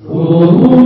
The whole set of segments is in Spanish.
No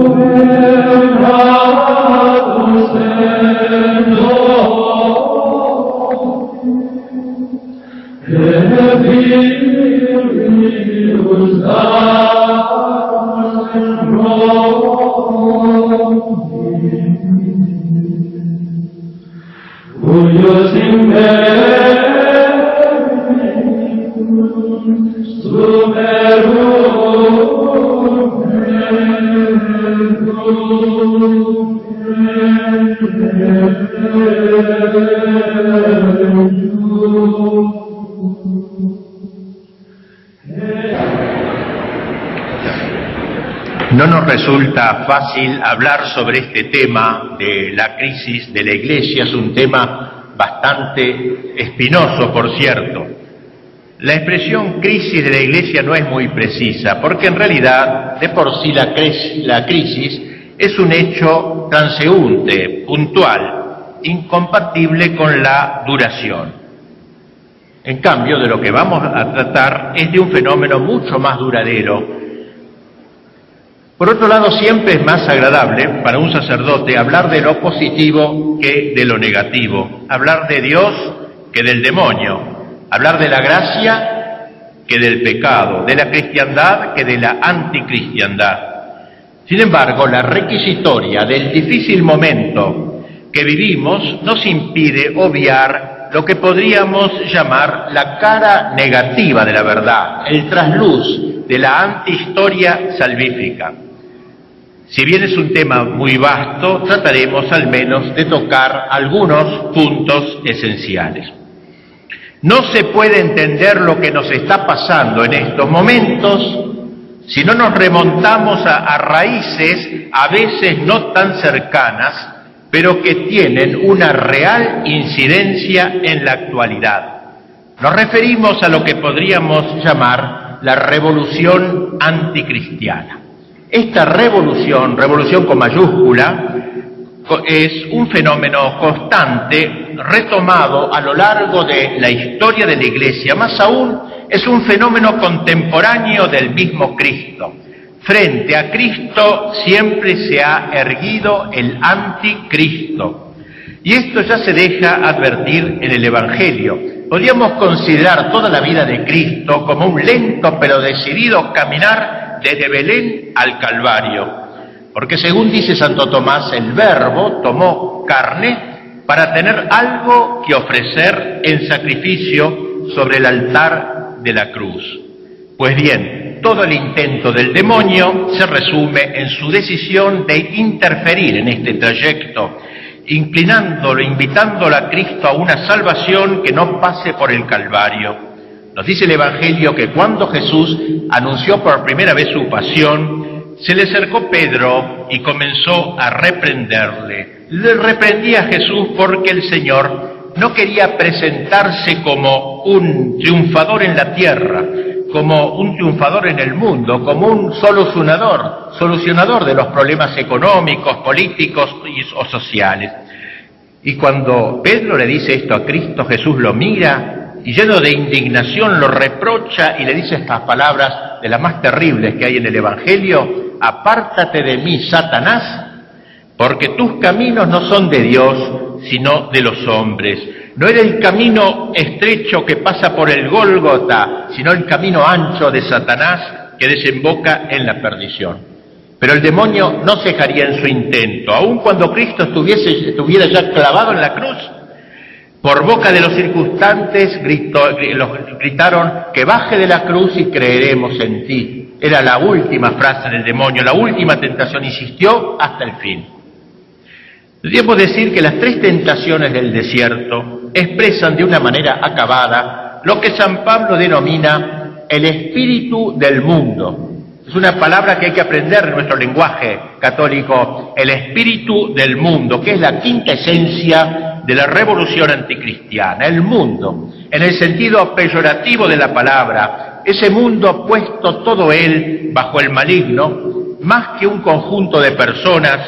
fácil hablar sobre este tema de la crisis de la Iglesia, es un tema bastante espinoso, por cierto. La expresión crisis de la Iglesia no es muy precisa, porque en realidad, de por sí, la, la crisis es un hecho transeúnte, puntual, incompatible con la duración. En cambio, de lo que vamos a tratar es de un fenómeno mucho más duradero, por otro lado, siempre es más agradable para un sacerdote hablar de lo positivo que de lo negativo, hablar de Dios que del demonio, hablar de la gracia que del pecado, de la cristiandad que de la anticristiandad. Sin embargo, la requisitoria del difícil momento que vivimos nos impide obviar lo que podríamos llamar la cara negativa de la verdad, el trasluz de la antihistoria salvífica. Si bien es un tema muy vasto, trataremos al menos de tocar algunos puntos esenciales. No se puede entender lo que nos está pasando en estos momentos si no nos remontamos a, raíces a veces no tan cercanas, pero que tienen una real incidencia en la actualidad. Nos referimos a lo que podríamos llamar la revolución anticristiana. Esta revolución, revolución con mayúscula, es un fenómeno constante retomado a lo largo de la historia de la Iglesia, más aún es un fenómeno contemporáneo del mismo Cristo. Frente a Cristo siempre se ha erguido el anticristo. Y esto ya se deja advertir en el Evangelio. Podríamos considerar toda la vida de Cristo como un lento pero decidido caminar desde Belén al Calvario. Porque según dice Santo Tomás, el Verbo tomó carne para tener algo que ofrecer en sacrificio sobre el altar de la cruz. Pues bien, todo el intento del demonio se resume en su decisión de interferir en este trayecto, inclinándolo, invitándolo a Cristo a una salvación que no pase por el Calvario nos dice el Evangelio que cuando Jesús anunció por primera vez su pasión, se le acercó Pedro y comenzó a reprenderle. Le reprendía a Jesús porque el Señor no quería presentarse como un triunfador en la tierra, como un triunfador en el mundo, como un solucionador, solucionador de los problemas económicos, políticos o sociales. Y cuando Pedro le dice esto a Cristo, Jesús lo mira y lleno de indignación lo reprocha y le dice estas palabras de las más terribles que hay en el Evangelio, apártate de mí, Satanás, porque tus caminos no son de Dios, sino de los hombres. No era el camino estrecho que pasa por el Gólgota, sino el camino ancho de Satanás que desemboca en la perdición. Pero el demonio no cejaría en su intento, aun cuando Cristo estuviese, estuviera ya clavado en la cruz, por boca de los circunstantes gritaron que baje de la cruz y creeremos en ti. Era la última frase del demonio, la última tentación, insistió hasta el fin. Debemos decir que las tres tentaciones del desierto expresan de una manera acabada lo que San Pablo denomina el espíritu del mundo. Es una palabra que hay que aprender en nuestro lenguaje católico, el espíritu del mundo, que es la quinta esencia de la revolución anticristiana, el mundo, en el sentido peyorativo de la palabra, ese mundo puesto todo él bajo el maligno, más que un conjunto de personas,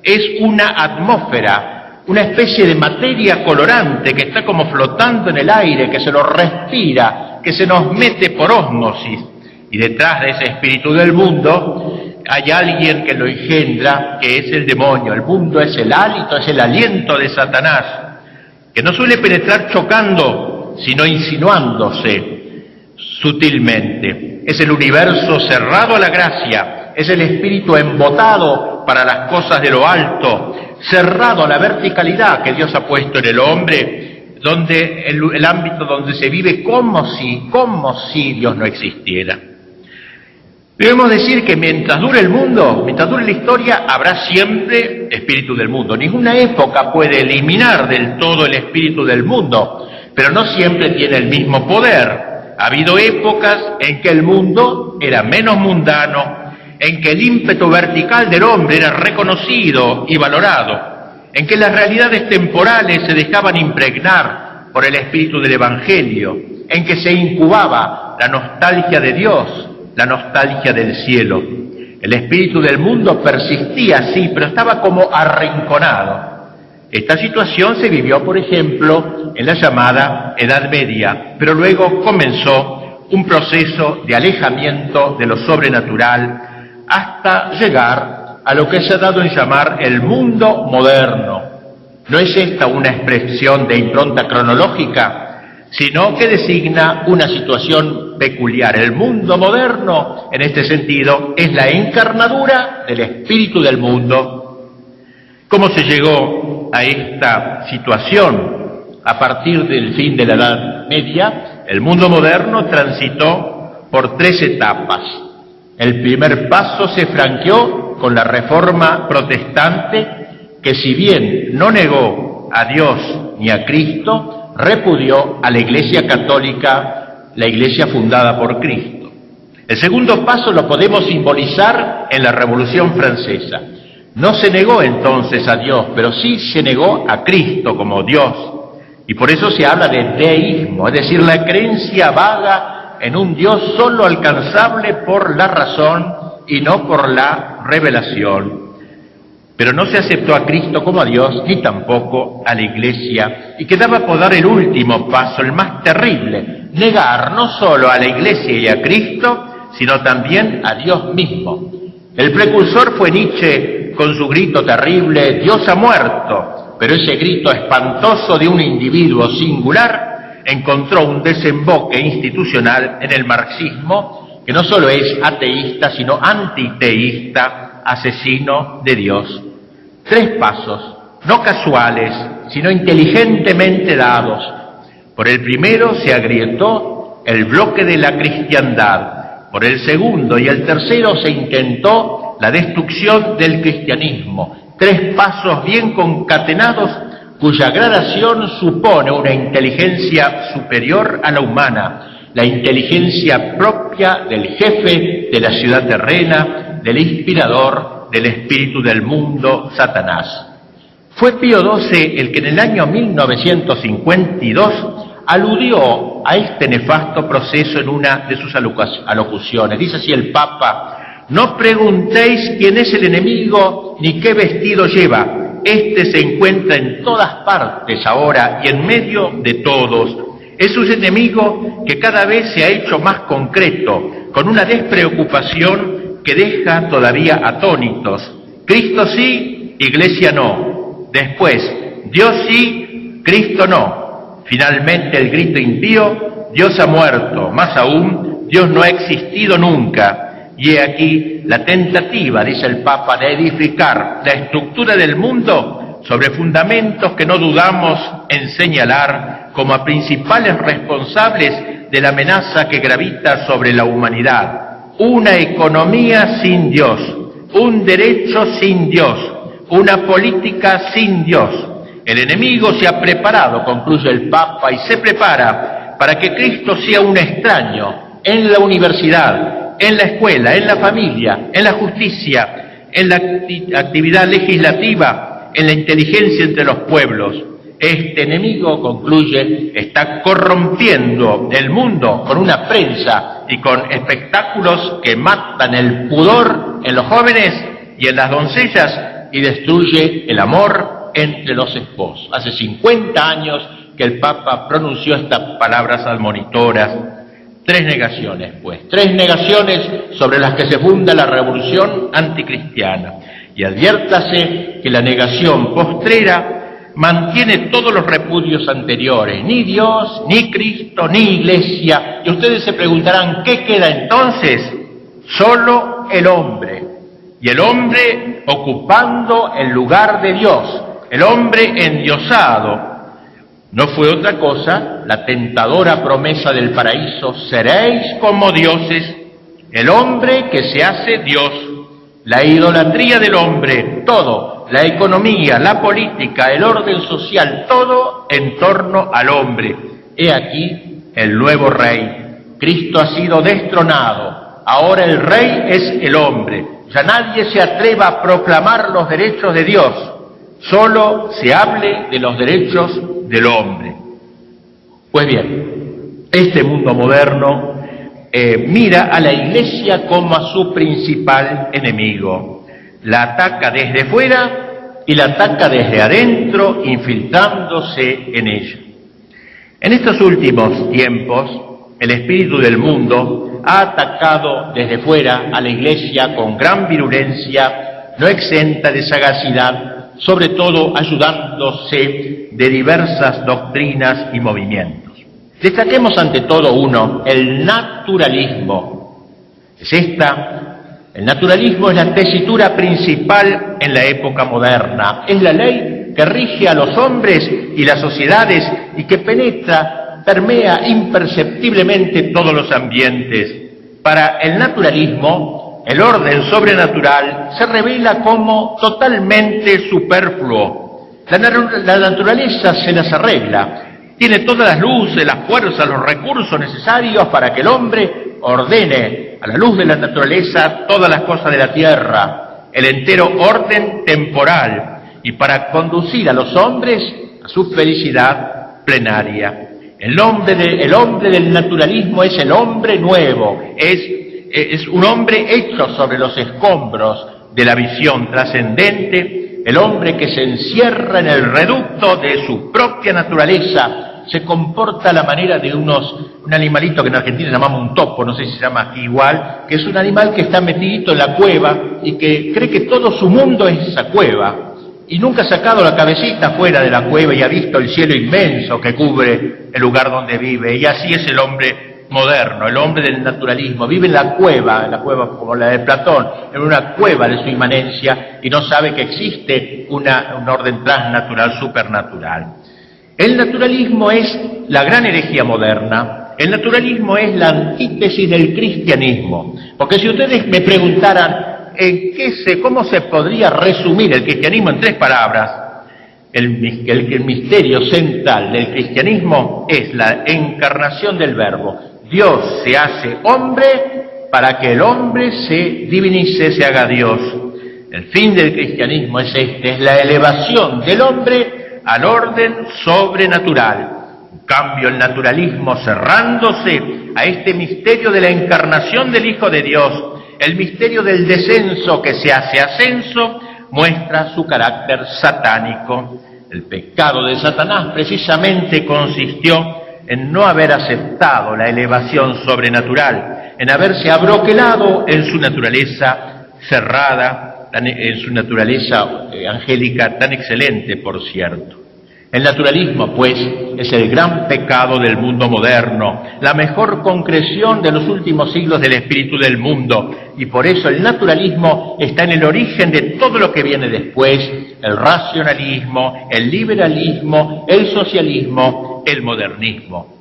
es una atmósfera, una especie de materia colorante que está como flotando en el aire, que se lo respira, que se nos mete por ósmosis. Y detrás de ese espíritu del mundo hay alguien que lo engendra, que es el demonio. El mundo es el hálito, es el aliento de Satanás, que no suele penetrar chocando, sino insinuándose sutilmente. Es el universo cerrado a la gracia, es el espíritu embotado para las cosas de lo alto, cerrado a la verticalidad que Dios ha puesto en el hombre, donde el, ámbito donde se vive como si, como si Dios no existiera. Debemos decir que mientras dure el mundo, mientras dure la historia, habrá siempre espíritu del mundo. Ninguna época puede eliminar del todo el espíritu del mundo, pero no siempre tiene el mismo poder. Ha habido épocas en que el mundo era menos mundano, en que el ímpetu vertical del hombre era reconocido y valorado, en que las realidades temporales se dejaban impregnar por el espíritu del Evangelio, en que se incubaba la nostalgia de Dios, la nostalgia del cielo. El espíritu del mundo persistía, sí, pero estaba como arrinconado. Esta situación se vivió, por ejemplo, en la llamada Edad Media, pero luego comenzó un proceso de alejamiento de lo sobrenatural hasta llegar a lo que se ha dado en llamar el mundo moderno. No es esta una expresión de impronta cronológica, sino que designa una situación peculiar. El mundo moderno, en este sentido, es la encarnadura del espíritu del mundo. ¿Cómo se llegó a esta situación? A partir del fin de la Edad Media, el mundo moderno transitó por tres etapas. El primer paso se franqueó con la reforma protestante que si bien no negó a Dios ni a Cristo, repudió a la Iglesia católica, la Iglesia fundada por Cristo. El segundo paso lo podemos simbolizar en la Revolución Francesa. No se negó entonces a Dios, pero sí se negó a Cristo como Dios. Y por eso se habla de deísmo, es decir, la creencia vaga en un Dios solo alcanzable por la razón y no por la revelación. Pero no se aceptó a Cristo como a Dios ni tampoco a la Iglesia. Y quedaba por dar el último paso, el más terrible, negar no solo a la Iglesia y a Cristo, sino también a Dios mismo. El precursor fue Nietzsche con su grito terrible, Dios ha muerto, pero ese grito espantoso de un individuo singular encontró un desemboque institucional en el marxismo que no solo es ateísta, sino antiteísta, asesino de Dios. Tres pasos, no casuales, sino inteligentemente dados. Por el primero se agrietó el bloque de la cristiandad. Por el segundo y el tercero se intentó la destrucción del cristianismo. Tres pasos bien concatenados cuya gradación supone una inteligencia superior a la humana, la inteligencia propia del jefe de la ciudad terrena, del inspirador del espíritu del mundo, Satanás. Fue Pío XII el que en el año 1952 aludió a este nefasto proceso en una de sus alocuciones. Dice así el Papa, no preguntéis quién es el enemigo ni qué vestido lleva, este se encuentra en todas partes ahora y en medio de todos. Es un enemigo que cada vez se ha hecho más concreto, con una despreocupación que deja todavía atónitos. Cristo sí, Iglesia no. Después, Dios sí, Cristo no. Finalmente el grito impío, Dios ha muerto. Más aún, Dios no ha existido nunca. Y he aquí la tentativa, dice el Papa, de edificar la estructura del mundo sobre fundamentos que no dudamos en señalar como a principales responsables de la amenaza que gravita sobre la humanidad. Una economía sin Dios, un derecho sin Dios, una política sin Dios. El enemigo se ha preparado, concluye el Papa, y se prepara para que Cristo sea un extraño en la universidad, en la escuela, en la familia, en la justicia, en la actividad legislativa, en la inteligencia entre los pueblos. Este enemigo, concluye, está corrompiendo el mundo con una prensa y con espectáculos que matan el pudor en los jóvenes y en las doncellas y destruye el amor entre los esposos. Hace 50 años que el Papa pronunció estas palabras admonitoras Tres negaciones, pues, tres negaciones sobre las que se funda la revolución anticristiana. Y adviértase que la negación postrera mantiene todos los repudios anteriores, ni Dios, ni Cristo, ni Iglesia. Y ustedes se preguntarán, ¿qué queda entonces? Solo el hombre. Y el hombre ocupando el lugar de Dios, el hombre endiosado, no fue otra cosa la tentadora promesa del paraíso, seréis como dioses, el hombre que se hace Dios, la idolatría del hombre, todo, la economía, la política, el orden social, todo en torno al hombre. He aquí el nuevo rey. Cristo ha sido destronado, ahora el rey es el hombre. Ya nadie se atreva a proclamar los derechos de Dios, solo se hable de los derechos del hombre. Pues bien, este mundo moderno eh, mira a la iglesia como a su principal enemigo. La ataca desde fuera y la ataca desde adentro, infiltrándose en ella. En estos últimos tiempos, el espíritu del mundo ha atacado desde fuera a la iglesia con gran virulencia, no exenta de sagacidad sobre todo ayudándose de diversas doctrinas y movimientos. Destaquemos ante todo uno, el naturalismo. Es esta, el naturalismo es la tesitura principal en la época moderna, es la ley que rige a los hombres y las sociedades y que penetra, permea imperceptiblemente todos los ambientes. Para el naturalismo, el orden sobrenatural se revela como totalmente superfluo. La, naturaleza se las arregla, tiene todas las luces, las fuerzas, los recursos necesarios para que el hombre ordene a la luz de la naturaleza todas las cosas de la tierra, el entero orden temporal, y para conducir a los hombres a su felicidad plenaria. El hombre, el hombre del naturalismo es el hombre nuevo, es un hombre hecho sobre los escombros de la visión trascendente, el hombre que se encierra en el reducto de su propia naturaleza, se comporta a la manera de unos, un animalito que en Argentina llamamos un topo, no sé si se llama aquí igual, que es un animal que está metidito en la cueva y que cree que todo su mundo es esa cueva y nunca ha sacado la cabecita fuera de la cueva y ha visto el cielo inmenso que cubre el lugar donde vive. Y así es el hombre moderno, el hombre del naturalismo, vive en la cueva, en la cueva como la de Platón, en una cueva de su inmanencia y no sabe que existe una, un orden transnatural, supernatural. El naturalismo es la gran herejía moderna, el naturalismo es la antítesis del cristianismo, porque si ustedes me preguntaran en qué se, cómo se podría resumir el cristianismo en tres palabras, el, el, misterio central del cristianismo es la encarnación del verbo, Dios se hace hombre para que el hombre se divinice, se haga Dios. El fin del cristianismo es este, es la elevación del hombre al orden sobrenatural. En cambio, el naturalismo cerrándose a este misterio de la encarnación del Hijo de Dios, el misterio del descenso que se hace ascenso, muestra su carácter satánico. El pecado de Satanás precisamente consistió en no haber aceptado la elevación sobrenatural, en haberse abroquelado en su naturaleza cerrada, en su naturaleza eh, angélica tan excelente, por cierto. El naturalismo, pues, es el gran pecado del mundo moderno, la mejor concreción de los últimos siglos del espíritu del mundo, y por eso el naturalismo está en el origen de todo lo que viene después, el racionalismo, el liberalismo, el socialismo, el modernismo.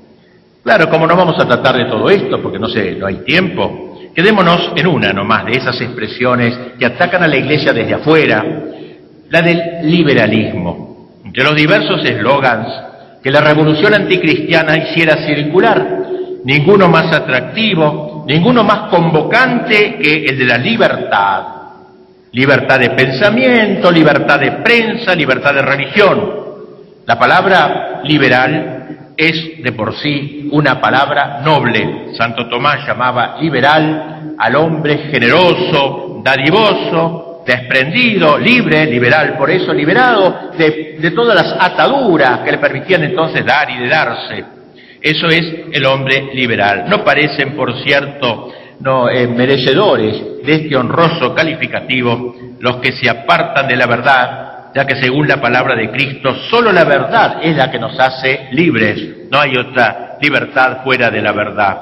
Claro, como no vamos a tratar de todo esto, porque no sé, no hay tiempo, quedémonos en una nomás de esas expresiones que atacan a la Iglesia desde afuera, la del liberalismo de los diversos eslogans que la revolución anticristiana hiciera circular, ninguno más atractivo, ninguno más convocante que el de la libertad. Libertad de pensamiento, libertad de prensa, libertad de religión. La palabra liberal es de por sí una palabra noble. Santo Tomás llamaba liberal al hombre generoso, dadivoso, desprendido, libre, liberal, por eso liberado de, todas las ataduras que le permitían entonces dar y de darse. Eso es el hombre liberal. No parecen, por cierto, no, eh, merecedores de este honroso calificativo los que se apartan de la verdad, ya que según la palabra de Cristo, solo la verdad es la que nos hace libres, no hay otra libertad fuera de la verdad.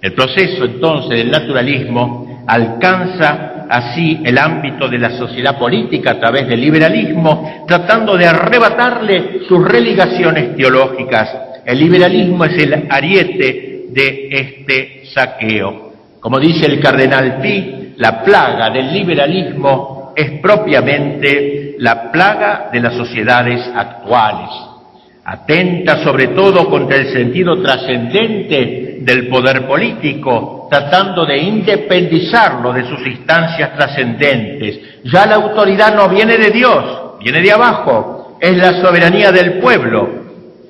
El proceso entonces del naturalismo alcanza así el ámbito de la sociedad política a través del liberalismo, tratando de arrebatarle sus relegaciones teológicas. El liberalismo es el ariete de este saqueo. Como dice el cardenal Pi, la plaga del liberalismo es propiamente la plaga de las sociedades actuales. Atenta sobre todo contra el sentido trascendente del poder político, tratando de independizarlo de sus instancias trascendentes. Ya la autoridad no viene de Dios, viene de abajo, es la soberanía del pueblo.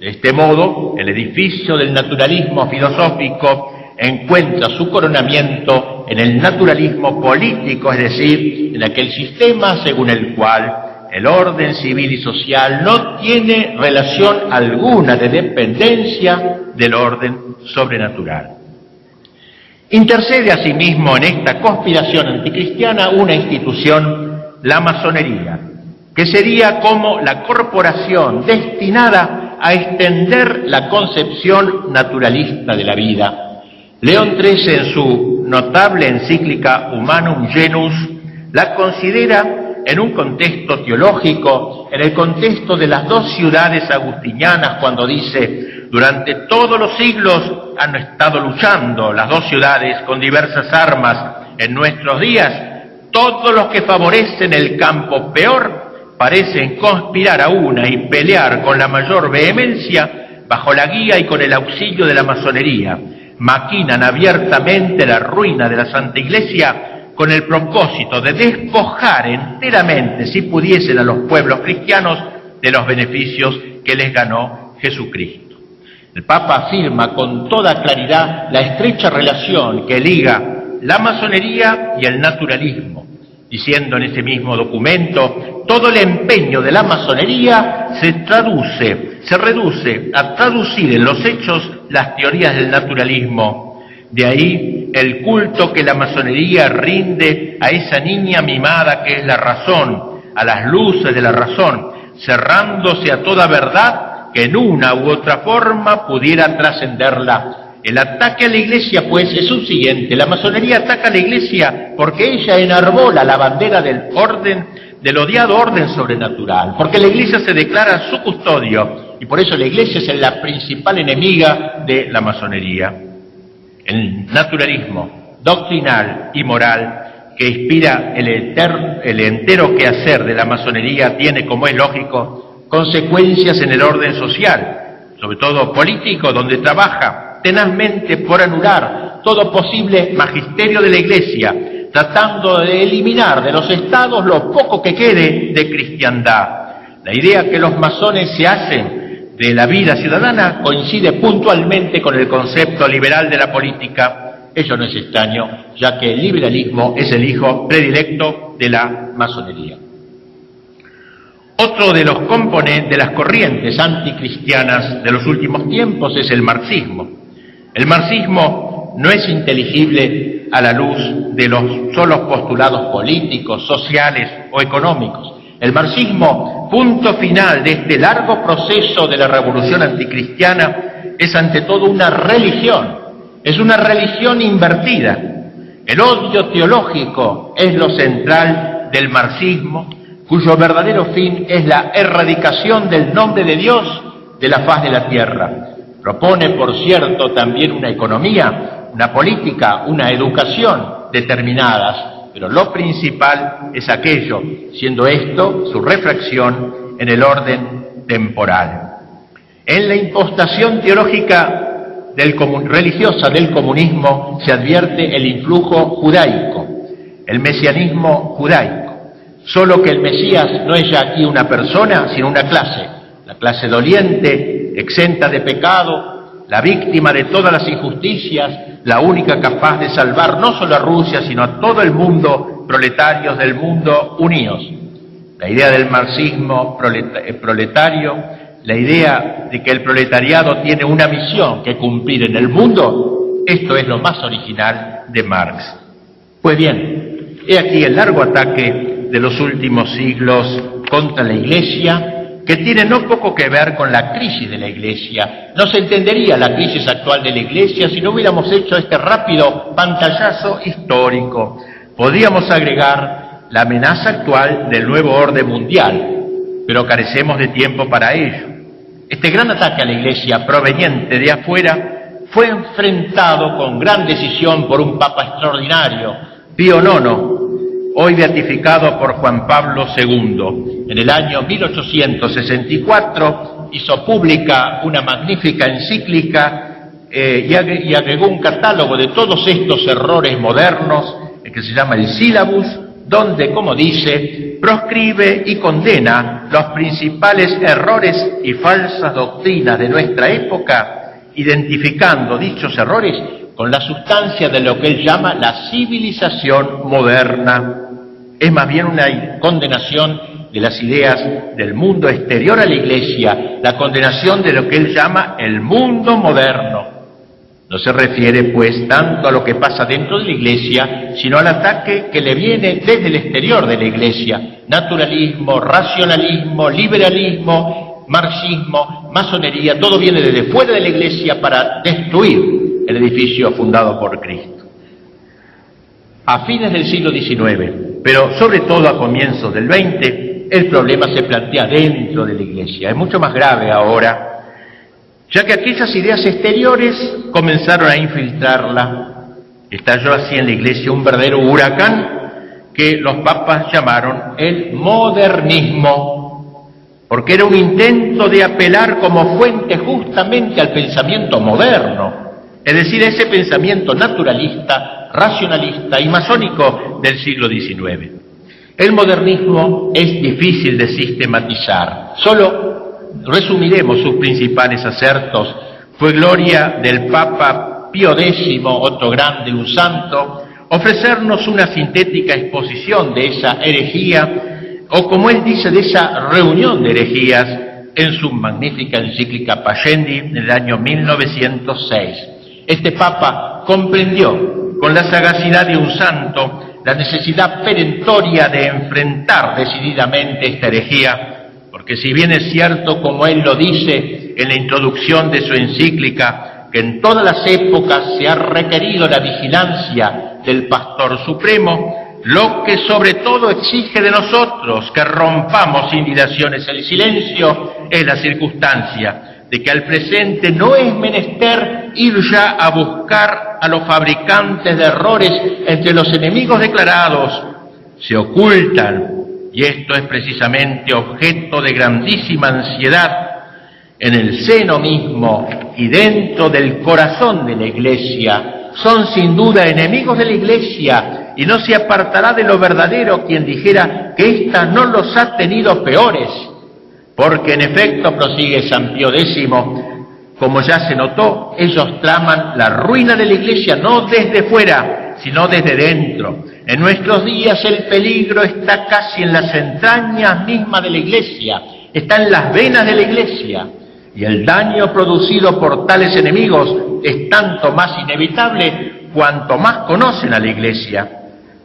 De este modo, el edificio del naturalismo filosófico encuentra su coronamiento en el naturalismo político, es decir, en aquel sistema según el cual el orden civil y social no tiene relación alguna de dependencia del orden sobrenatural. Intercede asimismo en esta conspiración anticristiana una institución, la masonería, que sería como la corporación destinada a extender la concepción naturalista de la vida León XIII, en su notable encíclica Humanum Genus, la considera en un contexto teológico, en el contexto de las dos ciudades agustinianas, cuando dice, durante todos los siglos han estado luchando las dos ciudades con diversas armas. En nuestros días, todos los que favorecen el campo peor parecen conspirar a una y pelear con la mayor vehemencia bajo la guía y con el auxilio de la masonería maquinan abiertamente la ruina de la Santa Iglesia con el propósito de despojar enteramente, si pudiesen, a los pueblos cristianos de los beneficios que les ganó Jesucristo. El Papa afirma con toda claridad la estrecha relación que liga la masonería y el naturalismo, diciendo en ese mismo documento, todo el empeño de la masonería se traduce, se reduce a traducir en los hechos las teorías del naturalismo. De ahí el culto que la masonería rinde a esa niña mimada que es la razón, a las luces de la razón, cerrándose a toda verdad que en una u otra forma pudiera trascenderla. El ataque a la iglesia, pues, es un siguiente. La masonería ataca a la iglesia porque ella enarbola la bandera del orden, del odiado orden sobrenatural, porque la iglesia se declara su custodio y por eso la Iglesia es la principal enemiga de la masonería. El naturalismo doctrinal y moral que inspira el, el entero quehacer de la masonería tiene, como es lógico, consecuencias en el orden social, sobre todo político, donde trabaja tenazmente por anular todo posible magisterio de la Iglesia, tratando de eliminar de los estados lo poco que quede de cristiandad. La idea que los masones se hacen de la vida ciudadana coincide puntualmente con el concepto liberal de la política. Ello no es extraño, ya que el liberalismo es el hijo predilecto de la masonería. Otro de los componentes de las corrientes anticristianas de los últimos tiempos es el marxismo. El marxismo no es inteligible a la luz de los solos postulados políticos, sociales o económicos. El marxismo, punto final de este largo proceso de la revolución anticristiana, es ante todo una religión, es una religión invertida. El odio teológico es lo central del marxismo, cuyo verdadero fin es la erradicación del nombre de Dios de la faz de la tierra. Propone, por cierto, también una economía, una política, una educación determinadas pero lo principal es aquello, siendo esto su refracción en el orden temporal. En la impostación teológica del religiosa del comunismo se advierte el influjo judaico, el mesianismo judaico, solo que el Mesías no es ya aquí una persona, sino una clase, la clase doliente, exenta de pecado, la víctima de todas las injusticias, la única capaz de salvar no solo a Rusia, sino a todo el mundo, proletarios del mundo unidos. La idea del marxismo eh, proletario la idea de que el proletariado tiene una misión que cumplir en el mundo, esto es lo más original de Marx. Pues bien, he aquí el largo ataque de los últimos siglos contra la Iglesia, que tiene no poco que ver con la crisis de la Iglesia. No se entendería la crisis actual de la Iglesia si no hubiéramos hecho este rápido pantallazo histórico. Podríamos agregar la amenaza actual del nuevo orden mundial, pero carecemos de tiempo para ello. Este gran ataque a la Iglesia proveniente de afuera fue enfrentado con gran decisión por un Papa extraordinario, Pío IX, hoy beatificado por Juan Pablo II. En el año 1864 hizo pública una magnífica encíclica eh, y, agregó un catálogo de todos estos errores modernos que se llama el Sílabus, donde, como dice, proscribe y condena los principales errores y falsas doctrinas de nuestra época, identificando dichos errores con la sustancia de lo que él llama la civilización moderna. Es más bien una condenación de las ideas del mundo exterior a la Iglesia, la condenación de lo que él llama el mundo moderno. No se refiere, pues, tanto a lo que pasa dentro de la Iglesia, sino al ataque que le viene desde el exterior de la Iglesia. Naturalismo, racionalismo, liberalismo, marxismo, masonería, todo viene desde fuera de la Iglesia para destruir el edificio fundado por Cristo. A fines del siglo XIX, pero sobre todo a comienzos del XX, el problema se plantea dentro de la Iglesia. Es mucho más grave ahora, ya que aquellas ideas exteriores comenzaron a infiltrarla. Estalló así en la Iglesia un verdadero huracán que los papas llamaron el modernismo, porque era un intento de apelar como fuente justamente al pensamiento moderno, es decir, ese pensamiento naturalista, racionalista y masónico del siglo XIX. El modernismo es difícil de sistematizar. Solo resumiremos sus principales acertos. Fue gloria del Papa Pío X, otro grande, un santo, ofrecernos una sintética exposición de esa herejía, o como él dice, de esa reunión de herejías en su magnífica encíclica Payendi en el año 1906. Este Papa comprendió con la sagacidad de un santo la necesidad perentoria de enfrentar decididamente esta herejía, porque si bien es cierto, como él lo dice en la introducción de su encíclica, que en todas las épocas se ha requerido la vigilancia del Pastor Supremo, lo que sobre todo exige de nosotros que rompamos sin dilaciones el silencio es la circunstancia de que al presente no es menester ir ya a buscar a los fabricantes de errores entre los enemigos declarados, se ocultan, y esto es precisamente objeto de grandísima ansiedad en el seno mismo y dentro del corazón de la Iglesia, son sin duda enemigos de la Iglesia y no se apartará de lo verdadero quien dijera que ésta no los ha tenido peores porque en efecto, prosigue San Pío X, como ya se notó, ellos traman la ruina de la iglesia no desde fuera, sino desde dentro. En nuestros días el peligro está casi en las entrañas mismas de la iglesia, está en las venas de la iglesia. Y el daño producido por tales enemigos es tanto más inevitable cuanto más conocen a la iglesia.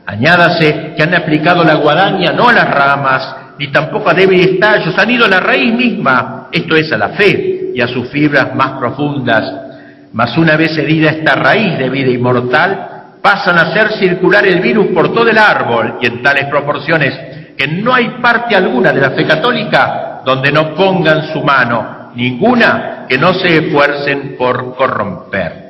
Añádase que han aplicado la guadaña no a las ramas, ni tampoco a débiles tallos, han ido a la raíz misma, esto es a la fe y a sus fibras más profundas. Mas una vez herida esta raíz de vida inmortal, pasan a hacer circular el virus por todo el árbol y en tales proporciones que no hay parte alguna de la fe católica donde no pongan su mano, ninguna que no se esfuercen por corromper.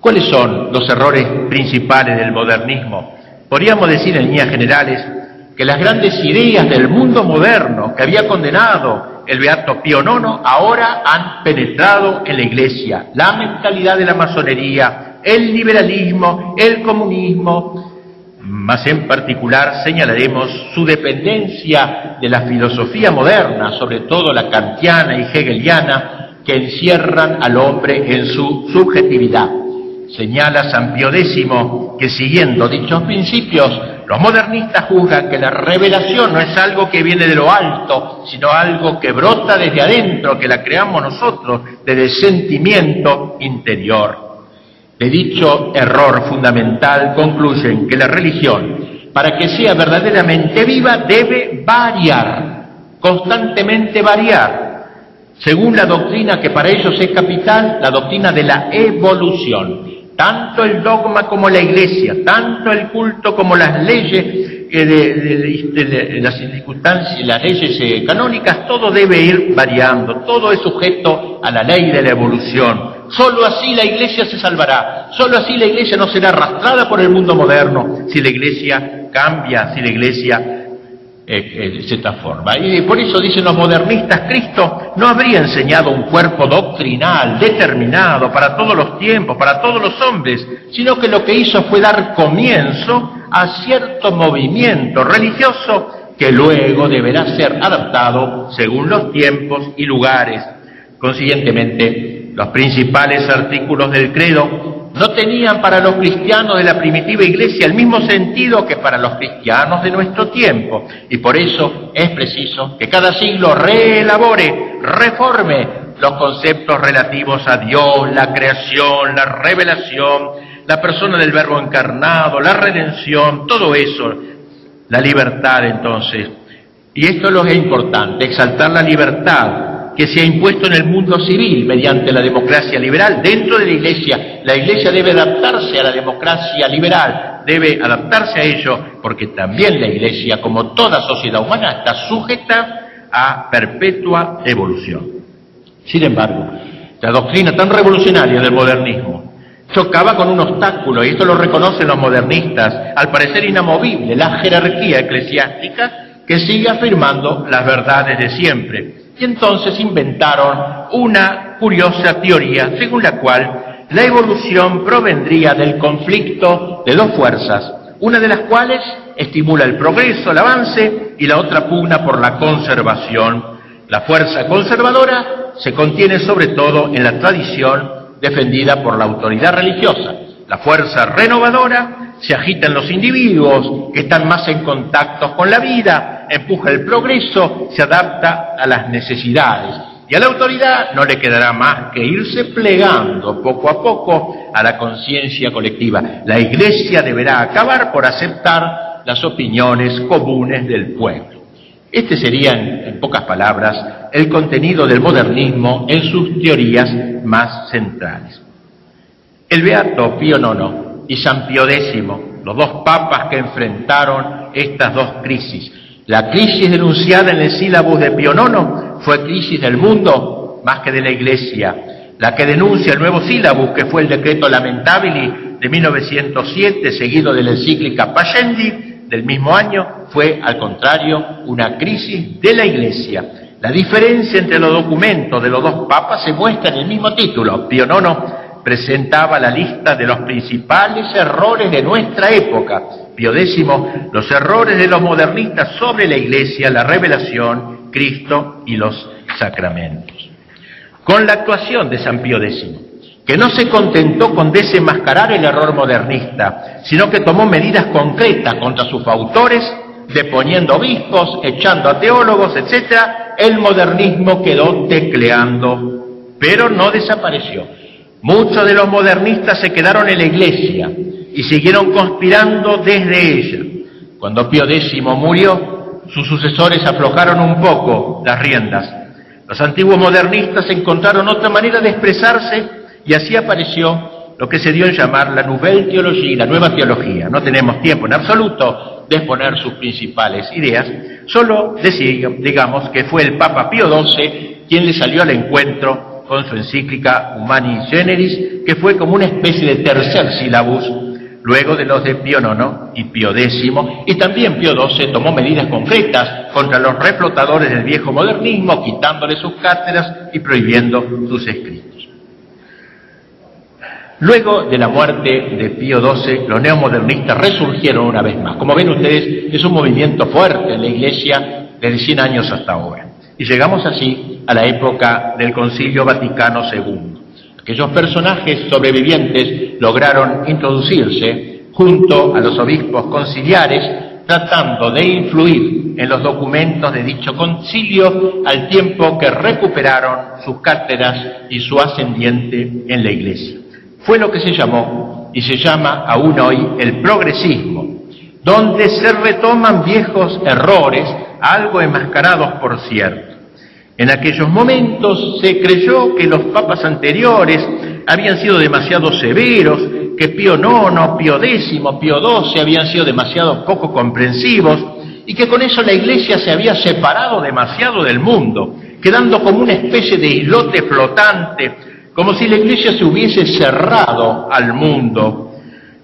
¿Cuáles son los errores principales del modernismo? Podríamos decir en líneas generales que las grandes ideas del mundo moderno que había condenado el Beato Pío IX ahora han penetrado en la Iglesia. La mentalidad de la masonería, el liberalismo, el comunismo, más en particular señalaremos su dependencia de la filosofía moderna, sobre todo la kantiana y hegeliana, que encierran al hombre en su subjetividad. Señala San Pío X que siguiendo dichos principios, los modernistas juzgan que la revelación no es algo que viene de lo alto, sino algo que brota desde adentro, que la creamos nosotros, desde el sentimiento interior. De dicho error fundamental concluyen que la religión, para que sea verdaderamente viva, debe variar, constantemente variar, según la doctrina que para ellos es capital, la doctrina de la evolución. Tanto el dogma como la iglesia, tanto el culto como las leyes las las leyes eh, canónicas, todo debe ir variando, todo es sujeto a la ley de la evolución. Solo así la iglesia se salvará, solo así la iglesia no será arrastrada por el mundo moderno, si la iglesia cambia, si la iglesia eh, de cierta forma. Y por eso dicen los modernistas, Cristo no habría enseñado un cuerpo doctrinal determinado para todos los tiempos, para todos los hombres, sino que lo que hizo fue dar comienzo a cierto movimiento religioso que luego deberá ser adaptado según los tiempos y lugares. Consiguientemente, los principales artículos del credo no tenían para los cristianos de la primitiva iglesia el mismo sentido que para los cristianos de nuestro tiempo. Y por eso es preciso que cada siglo reelabore, reforme los conceptos relativos a Dios, la creación, la revelación, la persona del verbo encarnado, la redención, todo eso, la libertad entonces. Y esto es lo que es importante, exaltar la libertad, que se ha impuesto en el mundo civil mediante la democracia liberal dentro de la Iglesia. La Iglesia debe adaptarse a la democracia liberal, debe adaptarse a ello, porque también la Iglesia, como toda sociedad humana, está sujeta a perpetua evolución. Sin embargo, la doctrina tan revolucionaria del modernismo chocaba con un obstáculo, y esto lo reconocen los modernistas, al parecer inamovible, la jerarquía eclesiástica que sigue afirmando las verdades de siempre y entonces inventaron una curiosa teoría según la cual la evolución provendría del conflicto de dos fuerzas, una de las cuales estimula el progreso, el avance, y la otra pugna por la conservación. La fuerza conservadora se contiene sobre todo en la tradición defendida por la autoridad religiosa. La fuerza renovadora se agita en los individuos que están más en contacto con la vida, empuja el progreso, se adapta a las necesidades. Y a la autoridad no le quedará más que irse plegando poco a poco a la conciencia colectiva. La Iglesia deberá acabar por aceptar las opiniones comunes del pueblo. Este sería, en, pocas palabras, el contenido del modernismo en sus teorías más centrales. El Beato Pío IX y San Pío X, los dos papas que enfrentaron estas dos crisis, la crisis denunciada en el sílabus de Pío IX fue crisis del mundo más que de la Iglesia. La que denuncia el nuevo sílabus, que fue el decreto Lamentabili de 1907, seguido de la encíclica Pascendi del mismo año, fue, al contrario, una crisis de la Iglesia. La diferencia entre los documentos de los dos papas se muestra en el mismo título. Pío IX presentaba la lista de los principales errores de nuestra época Pío X, los errores de los modernistas sobre la Iglesia, la revelación, Cristo y los sacramentos. Con la actuación de San Pío X, que no se contentó con desenmascarar el error modernista, sino que tomó medidas concretas contra sus autores, deponiendo obispos, echando a teólogos, etc., el modernismo quedó tecleando, pero no desapareció. Muchos de los modernistas se quedaron en la iglesia, y siguieron conspirando desde ella. Cuando Pío X murió, sus sucesores aflojaron un poco las riendas. Los antiguos modernistas encontraron otra manera de expresarse y así apareció lo que se dio en llamar la Nouvelle Théologie, la nueva teología. No tenemos tiempo en absoluto de exponer sus principales ideas, solo decir, digamos que fue el Papa Pío XII quien le salió al encuentro con su encíclica Humani Generis, que fue como una especie de tercer sílabus luego de los de Pío IX y Pío X, y también Pío XII tomó medidas concretas contra los reflotadores del viejo modernismo, quitándole sus cátedras y prohibiendo sus escritos. Luego de la muerte de Pío XII, los neomodernistas resurgieron una vez más. Como ven ustedes, es un movimiento fuerte en la Iglesia desde 100 años hasta ahora. Y llegamos así a la época del Concilio Vaticano II. Aquellos personajes sobrevivientes lograron introducirse junto a los obispos conciliares, tratando de influir en los documentos de dicho concilio al tiempo que recuperaron sus cátedras y su ascendiente en la Iglesia. Fue lo que se llamó y se llama aún hoy el progresismo, donde se retoman viejos errores, algo enmascarados por cierto. En aquellos momentos se creyó que los papas anteriores habían sido demasiado severos, que Pío IX, Pío X, Pío XII habían sido demasiado poco comprensivos y que con eso la Iglesia se había separado demasiado del mundo, quedando como una especie de islote flotante, como si la Iglesia se hubiese cerrado al mundo.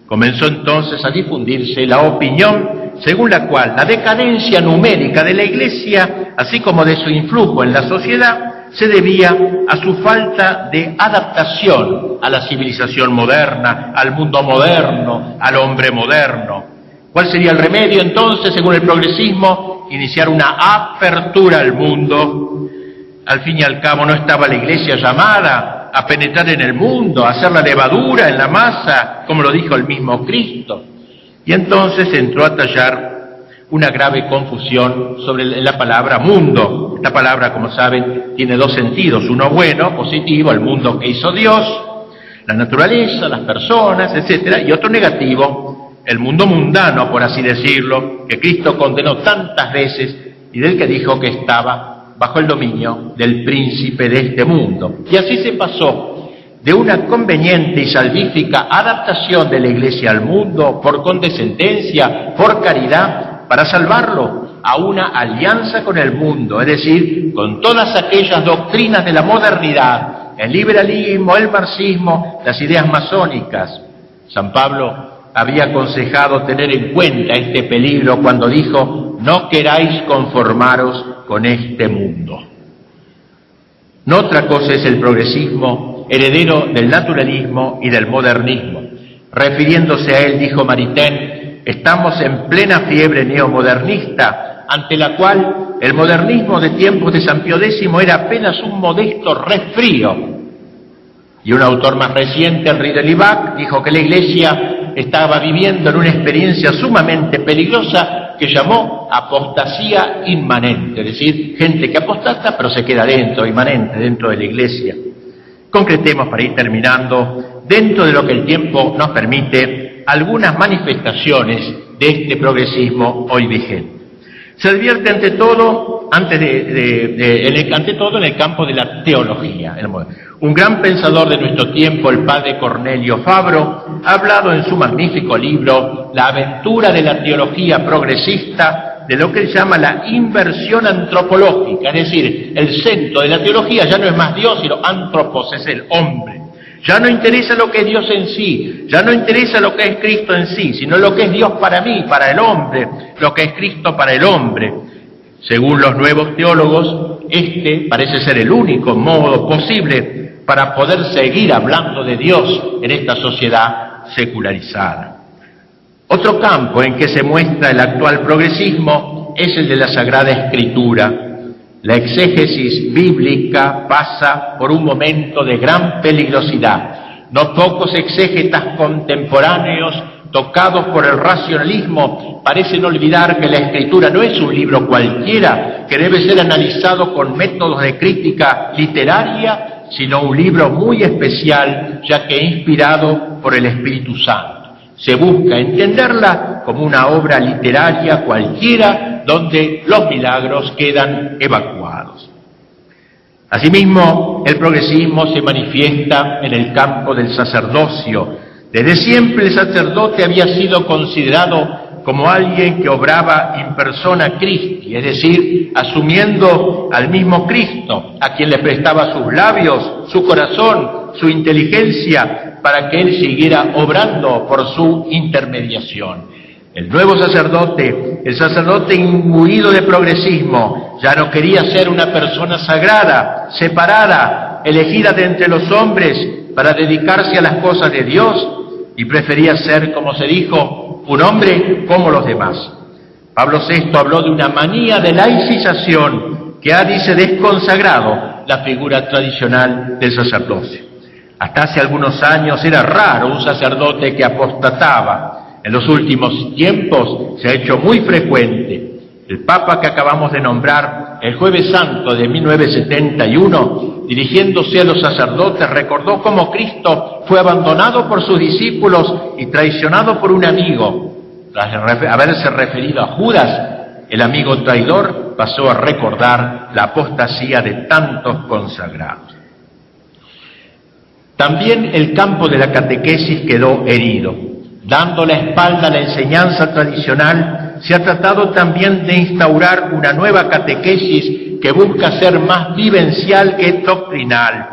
Comenzó entonces a difundirse la opinión según la cual la decadencia numérica de la Iglesia, así como de su influjo en la sociedad, se debía a su falta de adaptación a la civilización moderna, al mundo moderno, al hombre moderno. ¿Cuál sería el remedio entonces, según el progresismo? Iniciar una apertura al mundo. Al fin y al cabo no estaba la Iglesia llamada a penetrar en el mundo, a hacer la levadura en la masa, como lo dijo el mismo Cristo. Y entonces entró a tallar una grave confusión sobre la palabra mundo. Esta palabra, como saben, tiene dos sentidos, uno bueno, positivo, el mundo que hizo Dios, la naturaleza, las personas, etcétera, y otro negativo, el mundo mundano, por así decirlo, que Cristo condenó tantas veces y del que dijo que estaba bajo el dominio del príncipe de este mundo. Y así se pasó de una conveniente y salvífica adaptación de la Iglesia al mundo por condescendencia, por caridad, para salvarlo a una alianza con el mundo, es decir, con todas aquellas doctrinas de la modernidad, el liberalismo, el marxismo, las ideas masónicas. San Pablo había aconsejado tener en cuenta este peligro cuando dijo, no queráis conformaros con este mundo. No otra cosa es el progresismo heredero del naturalismo y del modernismo. Refiriéndose a él, dijo Maritain, estamos en plena fiebre neomodernista, ante la cual el modernismo de tiempos de San Pío X era apenas un modesto resfrío. Y un autor más reciente, Henri de Libac, dijo que la Iglesia estaba viviendo en una experiencia sumamente peligrosa que llamó apostasía inmanente, es decir, gente que apostata pero se queda dentro, inmanente, dentro de la Iglesia. Concretemos para ir terminando, dentro de lo que el tiempo nos permite, algunas manifestaciones de este progresismo hoy vigente. Se advierte ante todo, antes ante todo en el campo de la teología. Un gran pensador de nuestro tiempo, el padre Cornelio Fabro, ha hablado en su magnífico libro La aventura de la teología progresista de lo que él llama la inversión antropológica, es decir, el centro de la teología ya no es más Dios, sino antropos, es el hombre. Ya no interesa lo que es Dios en sí, ya no interesa lo que es Cristo en sí, sino lo que es Dios para mí, para el hombre, lo que es Cristo para el hombre. Según los nuevos teólogos, este parece ser el único modo posible para poder seguir hablando de Dios en esta sociedad secularizada. Otro campo en que se muestra el actual progresismo es el de la Sagrada Escritura. La exégesis bíblica pasa por un momento de gran peligrosidad. No pocos exégetas contemporáneos tocados por el racionalismo, parecen olvidar que la escritura no es un libro cualquiera, que debe ser analizado con métodos de crítica literaria, sino un libro muy especial, ya que inspirado por el Espíritu Santo. Se busca entenderla como una obra literaria cualquiera donde los milagros quedan evacuados. Asimismo, el progresismo se manifiesta en el campo del sacerdocio. Desde siempre el sacerdote había sido considerado como alguien que obraba in persona Christi, es decir, asumiendo al mismo Cristo, a quien le prestaba sus labios, su corazón, su inteligencia, para que Él siguiera obrando por su intermediación. El nuevo sacerdote, el sacerdote imbuido de progresismo, ya no quería ser una persona sagrada, separada, elegida de entre los hombres para dedicarse a las cosas de Dios y prefería ser, como se dijo, un hombre como los demás. Pablo VI habló de una manía de laicización que ha, dice, desconsagrado la figura tradicional del sacerdocio. Hasta hace algunos años era raro un sacerdote que apostataba. En los últimos tiempos se ha hecho muy frecuente. El Papa que acabamos de nombrar, el jueves santo de 1971, dirigiéndose a los sacerdotes, recordó cómo Cristo fue abandonado por sus discípulos y traicionado por un amigo. Tras haberse referido a Judas, el amigo traidor pasó a recordar la apostasía de tantos consagrados. También el campo de la catequesis quedó herido. Dando la espalda a la enseñanza tradicional, se ha tratado también de instaurar una nueva catequesis que busca ser más vivencial que doctrinal.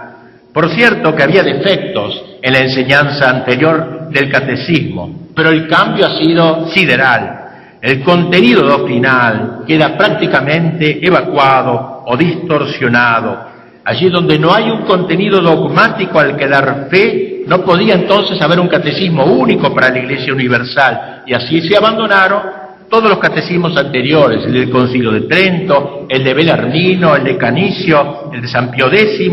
Por cierto que había defectos en la enseñanza anterior del catecismo, pero el cambio ha sido sideral. El contenido doctrinal queda prácticamente evacuado o distorsionado Allí donde no hay un contenido dogmático al que dar fe, no podía entonces haber un catecismo único para la Iglesia Universal. Y así se abandonaron todos los catecismos anteriores, el del Concilio de Trento, el de Belarmino, el de Canicio, el de San Pío X.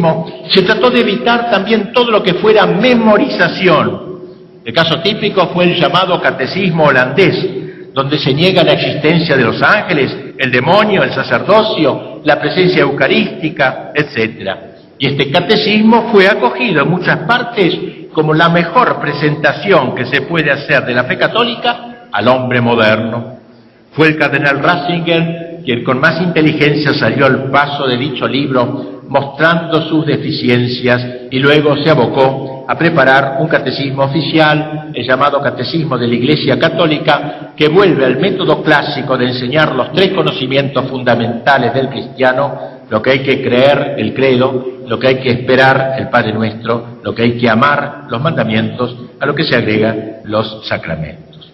Se trató de evitar también todo lo que fuera memorización. El caso típico fue el llamado catecismo holandés, donde se niega la existencia de los ángeles, el demonio, el sacerdocio, la presencia eucarística, etc. Y este catecismo fue acogido en muchas partes como la mejor presentación que se puede hacer de la fe católica al hombre moderno. Fue el cardenal Ratzinger quien con más inteligencia salió al paso de dicho libro mostrando sus deficiencias y luego se abocó a preparar un catecismo oficial, el llamado Catecismo de la Iglesia Católica, que vuelve al método clásico de enseñar los tres conocimientos fundamentales del cristiano, lo que hay que creer, el credo, lo que hay que esperar, el Padre Nuestro, lo que hay que amar, los mandamientos, a lo que se agregan los sacramentos.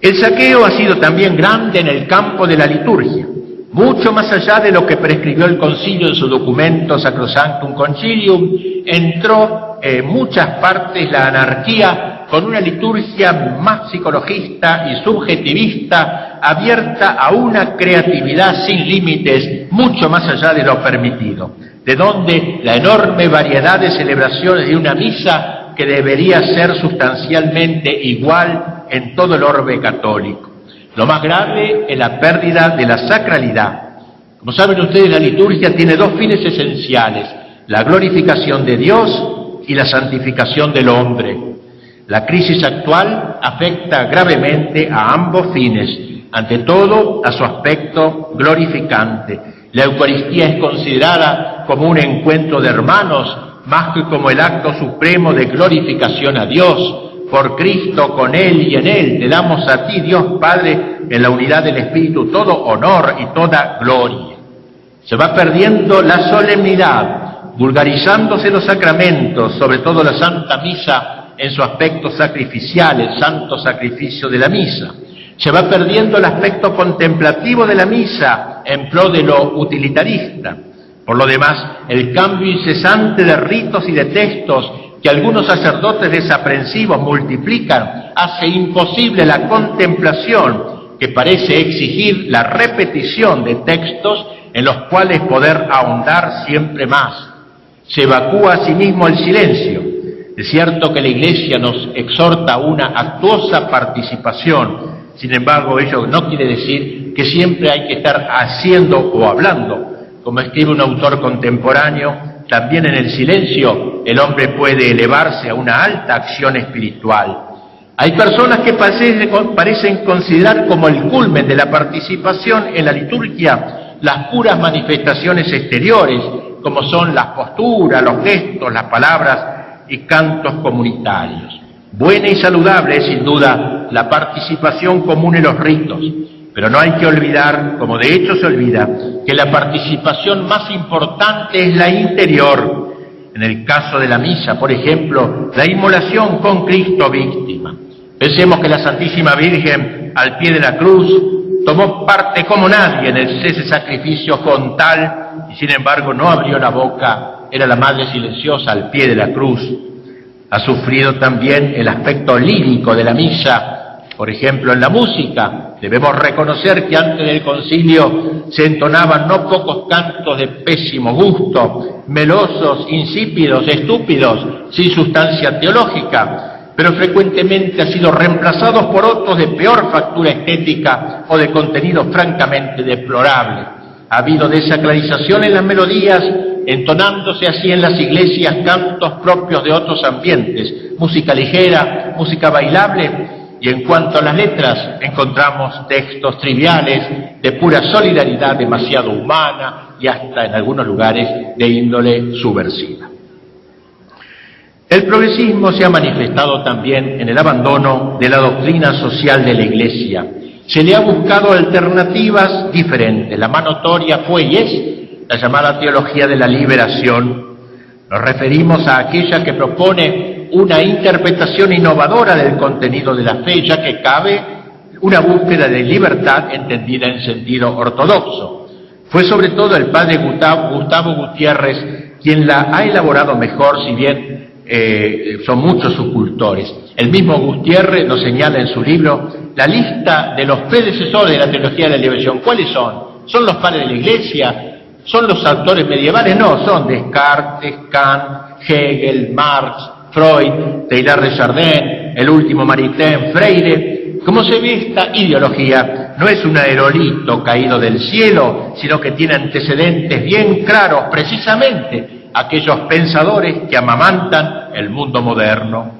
El saqueo ha sido también grande en el campo de la liturgia mucho más allá de lo que prescribió el concilio en su documento Sacrosanctum Concilium, entró en muchas partes la anarquía con una liturgia más psicologista y subjetivista, abierta a una creatividad sin límites, mucho más allá de lo permitido, de donde la enorme variedad de celebraciones de una misa que debería ser sustancialmente igual en todo el orbe católico. Lo más grave es la pérdida de la sacralidad. Como saben ustedes, la liturgia tiene dos fines esenciales, la glorificación de Dios y la santificación del hombre. La crisis actual afecta gravemente a ambos fines, ante todo a su aspecto glorificante. La Eucaristía es considerada como un encuentro de hermanos, más que como el acto supremo de glorificación a Dios, por Cristo, con Él y en Él. Te damos a ti, Dios Padre, en la unidad del Espíritu, todo honor y toda gloria. Se va perdiendo la solemnidad, vulgarizándose los sacramentos, sobre todo la Santa Misa en su aspecto sacrificial, el santo sacrificio de la misa. Se va perdiendo el aspecto contemplativo de la misa en pro de lo utilitarista. Por lo demás, el cambio incesante de ritos y de textos que algunos sacerdotes desaprensivos multiplican hace imposible la contemplación que parece exigir la repetición de textos en los cuales poder ahondar siempre más. Se evacúa asimismo el silencio. Es cierto que la Iglesia nos exhorta a una actuosa participación, sin embargo ello no quiere decir que siempre hay que estar haciendo o hablando. Como escribe un autor contemporáneo, también en el silencio el hombre puede elevarse a una alta acción espiritual. Hay personas que parecen considerar como el culmen de la participación en la liturgia las puras manifestaciones exteriores, como son las posturas, los gestos, las palabras y cantos comunitarios. Buena y saludable es sin duda la participación común en los ritos, pero no hay que olvidar, como de hecho se olvida, que la participación más importante es la interior. En el caso de la misa, por ejemplo, la inmolación con Cristo víctima. Pensemos que la Santísima Virgen, al pie de la cruz, tomó parte como nadie en ese sacrificio tal y sin embargo no abrió la boca, era la Madre silenciosa al pie de la cruz. Ha sufrido también el aspecto lírico de la misa Por ejemplo, en la música, debemos reconocer que antes del concilio se entonaban no pocos cantos de pésimo gusto, melosos, insípidos, estúpidos, sin sustancia teológica, pero frecuentemente han sido reemplazados por otros de peor factura estética o de contenido francamente deplorable. Ha habido desacralización en las melodías, entonándose así en las iglesias cantos propios de otros ambientes, música ligera, música bailable, y en cuanto a las letras, encontramos textos triviales, de pura solidaridad demasiado humana y hasta en algunos lugares de índole subversiva. El progresismo se ha manifestado también en el abandono de la doctrina social de la Iglesia. Se le ha buscado alternativas diferentes. La más notoria fue y es la llamada teología de la liberación. Nos referimos a aquella que propone una interpretación innovadora del contenido de la fe, ya que cabe una búsqueda de libertad entendida en sentido ortodoxo. Fue sobre todo el padre Gustavo Gutiérrez quien la ha elaborado mejor, si bien eh, son muchos sus cultores. El mismo Gutiérrez lo señala en su libro la lista de los predecesores de la teología de la liberación. ¿Cuáles son? ¿Son los padres de la Iglesia? ¿Son los autores medievales? No, son Descartes, Kant, Hegel, Marx, Freud, Taylor de Chardin, el último Maritain, Freire. Como se ve, esta ideología no es un aerolito caído del cielo, sino que tiene antecedentes bien claros, precisamente aquellos pensadores que amamantan el mundo moderno.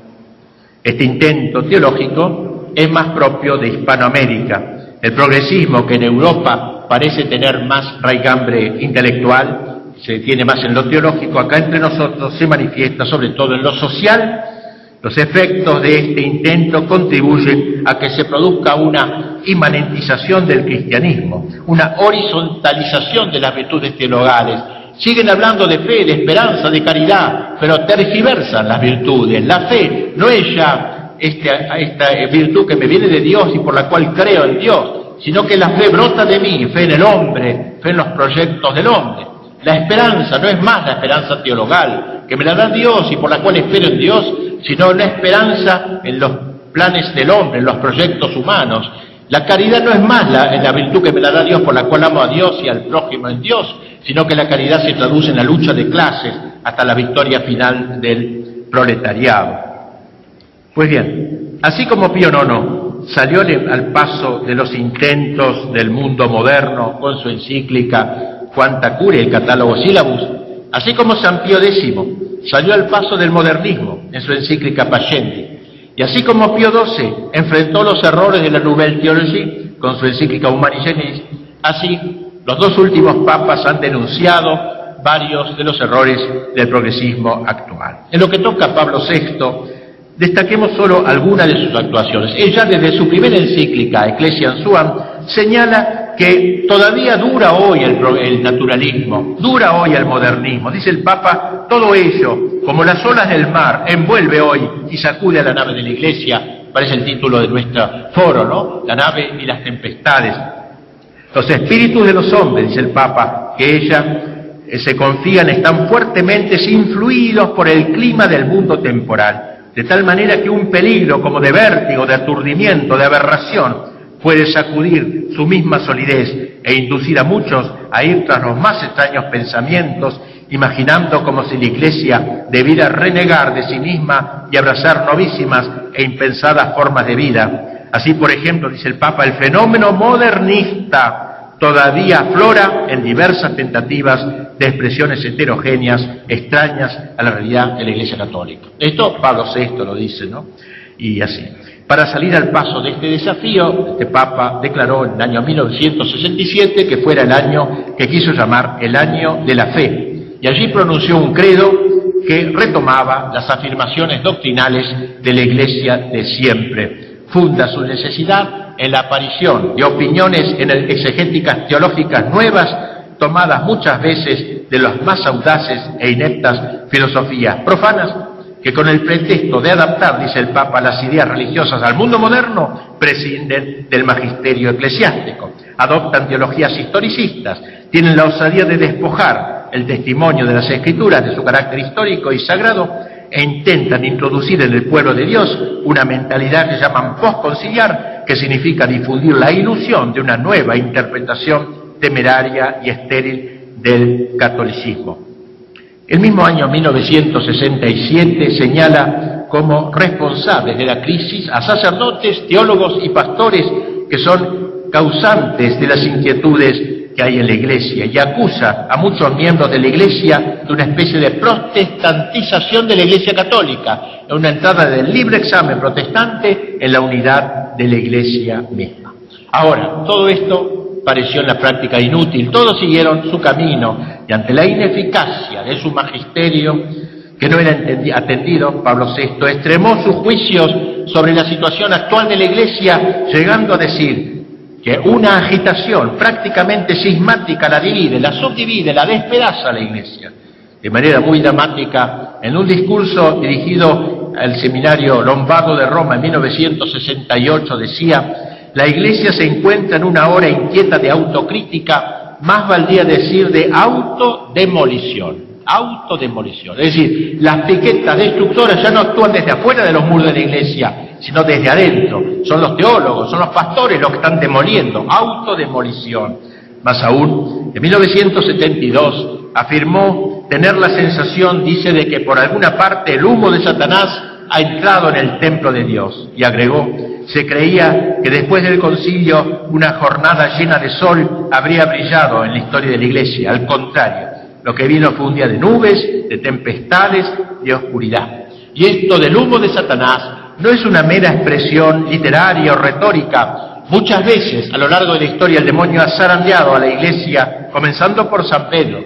Este intento teológico es más propio de Hispanoamérica. El progresismo, que en Europa parece tener más raigambre intelectual, se tiene más en lo teológico, acá entre nosotros se manifiesta sobre todo en lo social. Los efectos de este intento contribuyen a que se produzca una inmanentización del cristianismo, una horizontalización de las virtudes teologales. Siguen hablando de fe, de esperanza, de caridad, pero tergiversan las virtudes. La fe no es ya esta, esta virtud que me viene de Dios y por la cual creo en Dios, sino que la fe brota de mí, fe en el hombre, fe en los proyectos del hombre. La esperanza no es más la esperanza teologal, que me la da Dios y por la cual espero en Dios, sino la esperanza en los planes del hombre, en los proyectos humanos. La caridad no es más la, virtud que me la da Dios por la cual amo a Dios y al prójimo en Dios, sino que la caridad se traduce en la lucha de clases hasta la victoria final del proletariado. Pues bien, así como Pío IX salió al paso de los intentos del mundo moderno con su encíclica cuanta cure el catálogo sílabus, así como San Pío X salió al paso del modernismo en su encíclica Paciendi, y así como Pío XII enfrentó los errores de la Nouvelle Theologie con su encíclica Humani Generis, así los dos últimos papas han denunciado varios de los errores del progresismo actual. En lo que toca a Pablo VI, destaquemos solo algunas de sus actuaciones. Ella desde su primera encíclica, Ecclesiam Suam, señala que todavía dura hoy el, naturalismo, dura hoy el modernismo. Dice el Papa, todo ello, como las olas del mar, envuelve hoy y sacude a la nave de la iglesia, parece el título de nuestro foro, ¿no? La nave y las tempestades. Los espíritus de los hombres, dice el Papa, que ella eh, se confían, están fuertemente influidos por el clima del mundo temporal, de tal manera que un peligro como de vértigo, de aturdimiento, de aberración, puede sacudir su misma solidez e inducir a muchos a ir tras los más extraños pensamientos, imaginando como si la Iglesia debiera renegar de sí misma y abrazar novísimas e impensadas formas de vida. Así, por ejemplo, dice el Papa, el fenómeno modernista todavía aflora en diversas tentativas de expresiones heterogéneas, extrañas a la realidad de la Iglesia Católica. Esto Pablo VI lo dice, ¿no? Y así. Para salir al paso de este desafío, este Papa declaró en el año 1967 que fuera el año que quiso llamar el año de la fe, y allí pronunció un credo que retomaba las afirmaciones doctrinales de la Iglesia de siempre. Funda su necesidad en la aparición de opiniones exegéticas teológicas nuevas, tomadas muchas veces de las más audaces e ineptas filosofías profanas que con el pretexto de adaptar, dice el Papa, las ideas religiosas al mundo moderno, prescinden del magisterio eclesiástico, adoptan teologías historicistas, tienen la osadía de despojar el testimonio de las escrituras de su carácter histórico y sagrado e intentan introducir en el pueblo de Dios una mentalidad que llaman posconciliar que significa difundir la ilusión de una nueva interpretación temeraria y estéril del catolicismo. El mismo año 1967 señala como responsables de la crisis a sacerdotes, teólogos y pastores que son causantes de las inquietudes que hay en la Iglesia y acusa a muchos miembros de la Iglesia de una especie de protestantización de la Iglesia católica, una entrada del libre examen protestante en la unidad de la Iglesia misma. Ahora, todo esto pareció en la práctica inútil, todos siguieron su camino y ante la ineficacia de su magisterio, que no era atendido, Pablo VI extremó sus juicios sobre la situación actual de la Iglesia, llegando a decir, que una agitación prácticamente sismática la divide, la subdivide, la despedaza la Iglesia. De manera muy dramática, en un discurso dirigido al seminario Lombardo de Roma en 1968 decía, la Iglesia se encuentra en una hora inquieta de autocrítica, más valdría decir de autodemolición autodemolición. Es decir, las piquetas destructoras ya no actúan desde afuera de los muros de la iglesia, sino desde adentro. Son los teólogos, son los pastores los que están demoliendo. Autodemolición. Más aún, en 1972 afirmó tener la sensación, dice, de que por alguna parte el humo de Satanás ha entrado en el templo de Dios. Y agregó, se creía que después del concilio una jornada llena de sol habría brillado en la historia de la iglesia. Al contrario, lo que vino fue un día de nubes, de tempestades, de oscuridad. Y esto del humo de Satanás no es una mera expresión literaria o retórica. Muchas veces a lo largo de la historia el demonio ha zarandeado a la iglesia, comenzando por San Pedro.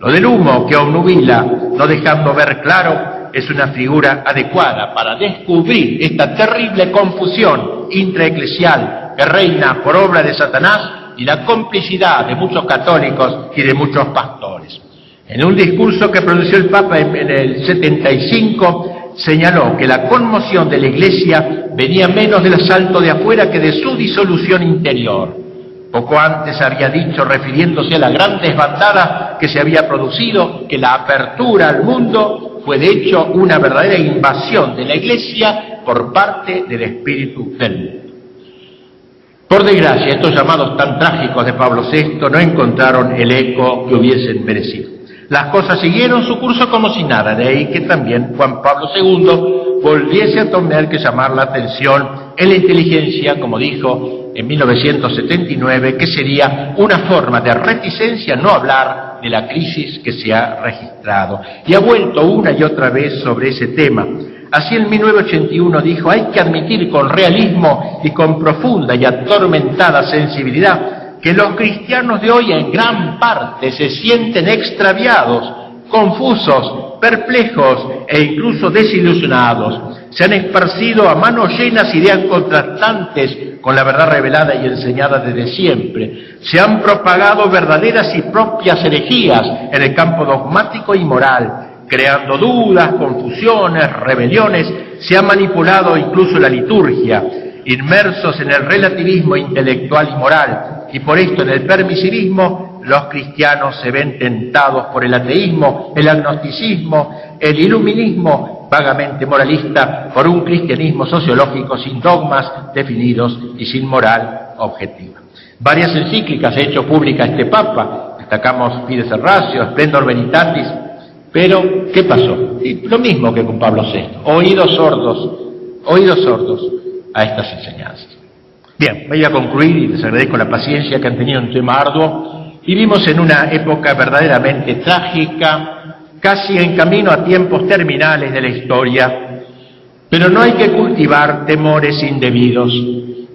Lo del humo que obnubila, no dejando ver claro, es una figura adecuada para descubrir esta terrible confusión intraeclesial que reina por obra de Satanás y la complicidad de muchos católicos y de muchos pastores. En un discurso que pronunció el Papa en, el 75, señaló que la conmoción de la Iglesia venía menos del asalto de afuera que de su disolución interior. Poco antes había dicho, refiriéndose a la gran desbandada que se había producido, que la apertura al mundo fue de hecho una verdadera invasión de la Iglesia por parte del Espíritu del mundo. Por desgracia, estos llamados tan trágicos de Pablo VI no encontraron el eco que hubiesen merecido. Las cosas siguieron su curso como si nada, de ahí que también Juan Pablo II volviese a tener que llamar la atención en la inteligencia, como dijo en 1979, que sería una forma de reticencia no hablar de la crisis que se ha registrado. Y ha vuelto una y otra vez sobre ese tema. Así en 1981 dijo, hay que admitir con realismo y con profunda y atormentada sensibilidad que los cristianos de hoy en gran parte se sienten extraviados, confusos, perplejos e incluso desilusionados. Se han esparcido a manos llenas ideas contrastantes con la verdad revelada y enseñada desde siempre. Se han propagado verdaderas y propias herejías en el campo dogmático y moral creando dudas, confusiones, rebeliones, se ha manipulado incluso la liturgia, inmersos en el relativismo intelectual y moral, y por esto en el permisivismo los cristianos se ven tentados por el ateísmo, el agnosticismo, el iluminismo vagamente moralista, por un cristianismo sociológico sin dogmas definidos y sin moral objetiva. Varias encíclicas ha hecho pública este Papa, destacamos Fides Ratio, Splendor Veritatis, pero, ¿qué pasó? lo mismo que con Pablo VI, oídos sordos, oídos sordos a estas enseñanzas. Bien, voy a concluir y les agradezco la paciencia que han tenido en un tema arduo. Vivimos en una época verdaderamente trágica, casi en camino a tiempos terminales de la historia, pero no hay que cultivar temores indebidos.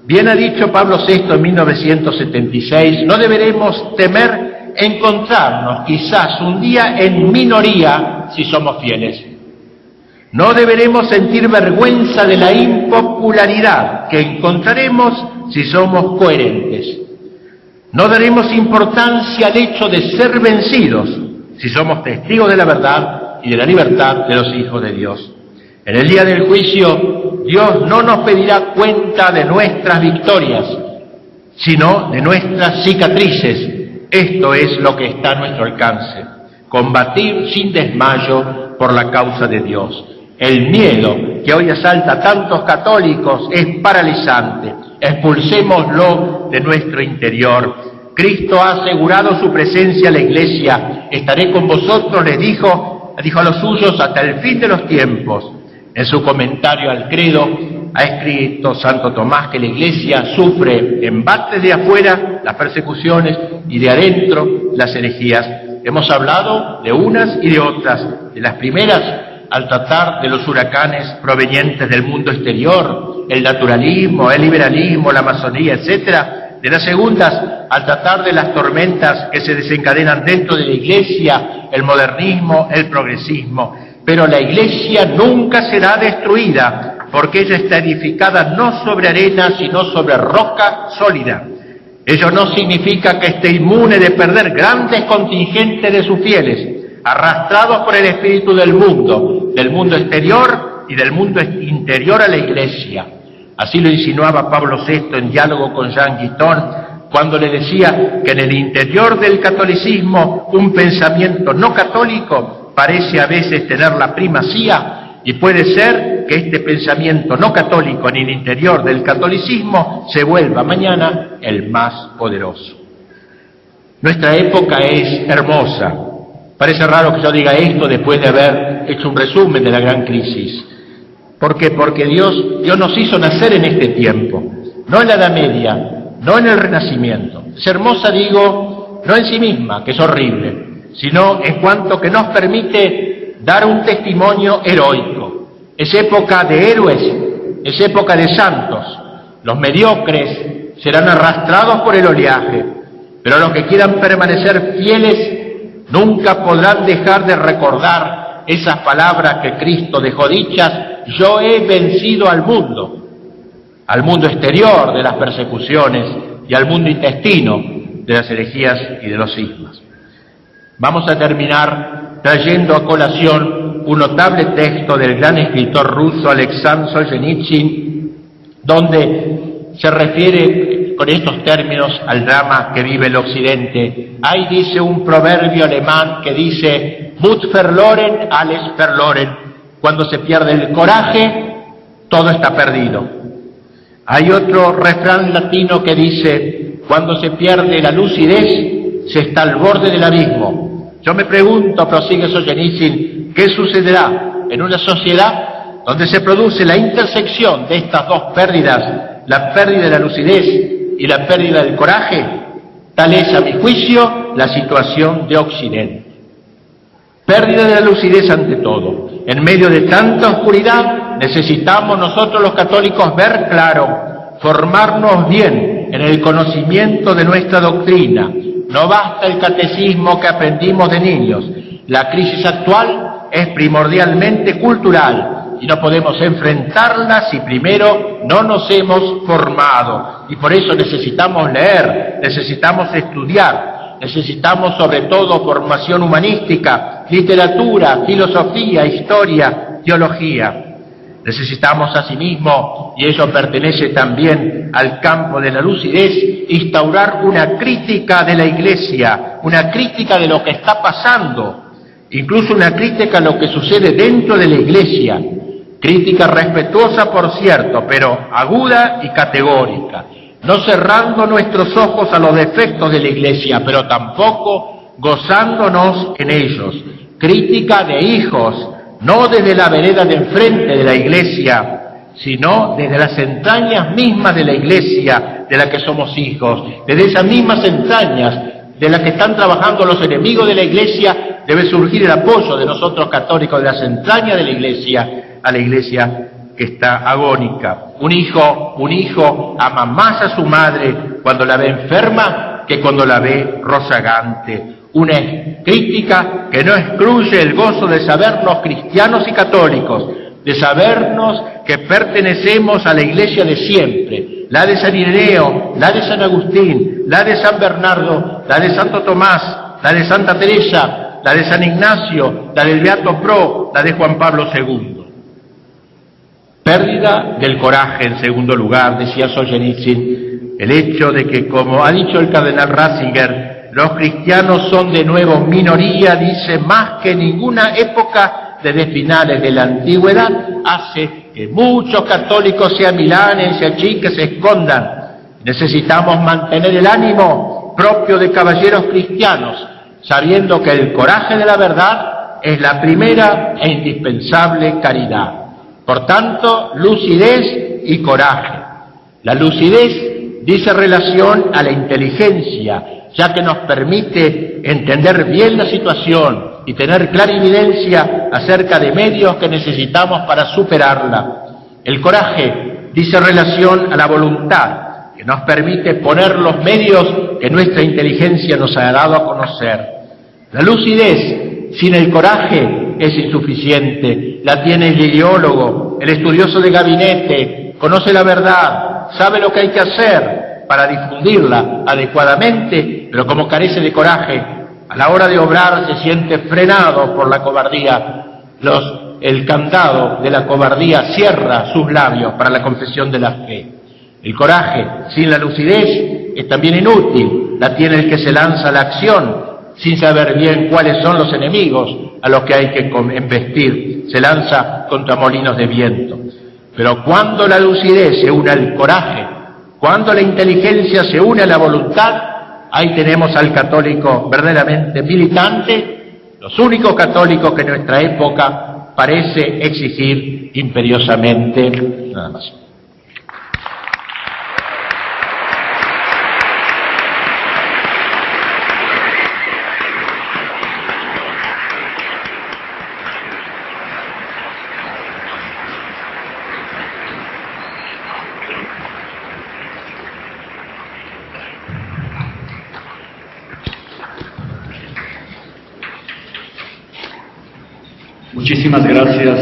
Bien ha dicho Pablo VI en 1976, no deberemos temer encontrarnos quizás un día en minoría si somos fieles. No deberemos sentir vergüenza de la impopularidad que encontraremos si somos coherentes. No daremos importancia al hecho de ser vencidos si somos testigos de la verdad y de la libertad de los hijos de Dios. En el día del juicio, Dios no nos pedirá cuenta de nuestras victorias, sino de nuestras cicatrices esto es lo que está a nuestro alcance, combatir sin desmayo por la causa de Dios. El miedo que hoy asalta a tantos católicos es paralizante. Expulsémoslo de nuestro interior. Cristo ha asegurado su presencia a la iglesia. Estaré con vosotros, le dijo, dijo a los suyos hasta el fin de los tiempos. En su comentario al credo ha escrito Santo Tomás que la iglesia sufre embates de afuera, las persecuciones, y de adentro, las herejías. Hemos hablado de unas y de otras, de las primeras al tratar de los huracanes provenientes del mundo exterior, el naturalismo, el liberalismo, la masonería, etcétera, de las segundas al tratar de las tormentas que se desencadenan dentro de la iglesia, el modernismo, el progresismo. Pero la iglesia nunca será destruida, porque ella está edificada no sobre arena, sino sobre roca sólida. Ello no significa que esté inmune de perder grandes contingentes de sus fieles, arrastrados por el espíritu del mundo, del mundo exterior y del mundo interior a la iglesia. Así lo insinuaba Pablo VI en diálogo con Jean Guiton cuando le decía que en el interior del catolicismo un pensamiento no católico parece a veces tener la primacía y puede ser que este pensamiento no católico en el interior del catolicismo se vuelva mañana el más poderoso. Nuestra época es hermosa, Parece raro que yo diga esto después de haber hecho un resumen de la gran crisis. ¿Por qué? Porque Dios, Dios nos hizo nacer en este tiempo, no en la Edad Media, no en el Renacimiento. Es hermosa, digo, no en sí misma, que es horrible, sino en cuanto que nos permite dar un testimonio heroico. Es época de héroes, es época de santos. Los mediocres serán arrastrados por el oleaje, pero los que quieran permanecer fieles Nunca podrán dejar de recordar esas palabras que Cristo dejó dichas, yo he vencido al mundo, al mundo exterior de las persecuciones y al mundo intestino de las herejías y de los sismos. Vamos a terminar trayendo a colación un notable texto del gran escritor ruso Alexander Solzhenitsyn, donde se refiere con estos términos al drama que vive el Occidente. Hay, dice un proverbio alemán que dice, Mut verloren, alles verloren. Cuando se pierde el coraje, todo está perdido. Hay otro refrán latino que dice, cuando se pierde la lucidez, se está al borde del abismo. Yo me pregunto, prosigue Solzhenitsyn, ¿qué sucederá en una sociedad donde se produce la intersección de estas dos pérdidas, la pérdida de la lucidez y la pérdida del coraje, tal es a mi juicio la situación de Occidente. Pérdida de la lucidez ante todo. En medio de tanta oscuridad necesitamos nosotros los católicos ver claro, formarnos bien en el conocimiento de nuestra doctrina. No basta el catecismo que aprendimos de niños. La crisis actual es primordialmente cultural y no podemos enfrentarla si primero no nos hemos formado. Y por eso necesitamos leer, necesitamos estudiar, necesitamos sobre todo formación humanística, literatura, filosofía, historia, teología. Necesitamos asimismo, y eso pertenece también al campo de la lucidez, instaurar una crítica de la Iglesia, una crítica de lo que está pasando, incluso una crítica a lo que sucede dentro de la Iglesia, Crítica respetuosa, por cierto, pero aguda y categórica, no cerrando nuestros ojos a los defectos de la Iglesia, pero tampoco gozándonos en ellos. Crítica de hijos, no desde la vereda de enfrente de la Iglesia, sino desde las entrañas mismas de la Iglesia de la que somos hijos, desde esas mismas entrañas de las que están trabajando los enemigos de la Iglesia, debe surgir el apoyo de nosotros católicos de las entrañas de la Iglesia a la iglesia que está agónica. Un hijo, un hijo ama más a su madre cuando la ve enferma que cuando la ve rozagante. Una crítica que no excluye el gozo de sabernos cristianos y católicos, de sabernos que pertenecemos a la iglesia de siempre, la de San Ireneo, la de San Agustín, la de San Bernardo, la de Santo Tomás, la de Santa Teresa, la de San Ignacio, la del Beato Pro, la de Juan Pablo II. Pérdida del coraje, en segundo lugar, decía Solzhenitsyn, el hecho de que, como ha dicho el cardenal Ratzinger, los cristianos son de nuevo minoría, dice, más que ninguna época desde finales de la antigüedad, hace que muchos católicos se amilanen, se achiquen, se escondan. Necesitamos mantener el ánimo propio de caballeros cristianos, sabiendo que el coraje de la verdad es la primera e indispensable caridad. Por tanto, lucidez y coraje. La lucidez dice relación a la inteligencia, ya que nos permite entender bien la situación y tener clarividencia acerca de medios que necesitamos para superarla. El coraje dice relación a la voluntad, que nos permite poner los medios que nuestra inteligencia nos ha dado a conocer. La lucidez sin el coraje es insuficiente, la tiene el ideólogo, el estudioso de gabinete, conoce la verdad, sabe lo que hay que hacer para difundirla adecuadamente, pero como carece de coraje, a la hora de obrar se siente frenado por la cobardía. Los, el candado de la cobardía cierra sus labios para la confesión de la fe. El coraje sin la lucidez es también inútil. La tiene el que se lanza a la acción sin saber bien cuáles son los enemigos a los que hay que embestir. Se lanza contra molinos de viento. Pero cuando la lucidez se une al coraje, cuando la inteligencia se une a la voluntad, Ahí tenemos al católico verdaderamente militante, los únicos católicos que nuestra época parece exigir imperiosamente. Nada más. Muchísimas gracias,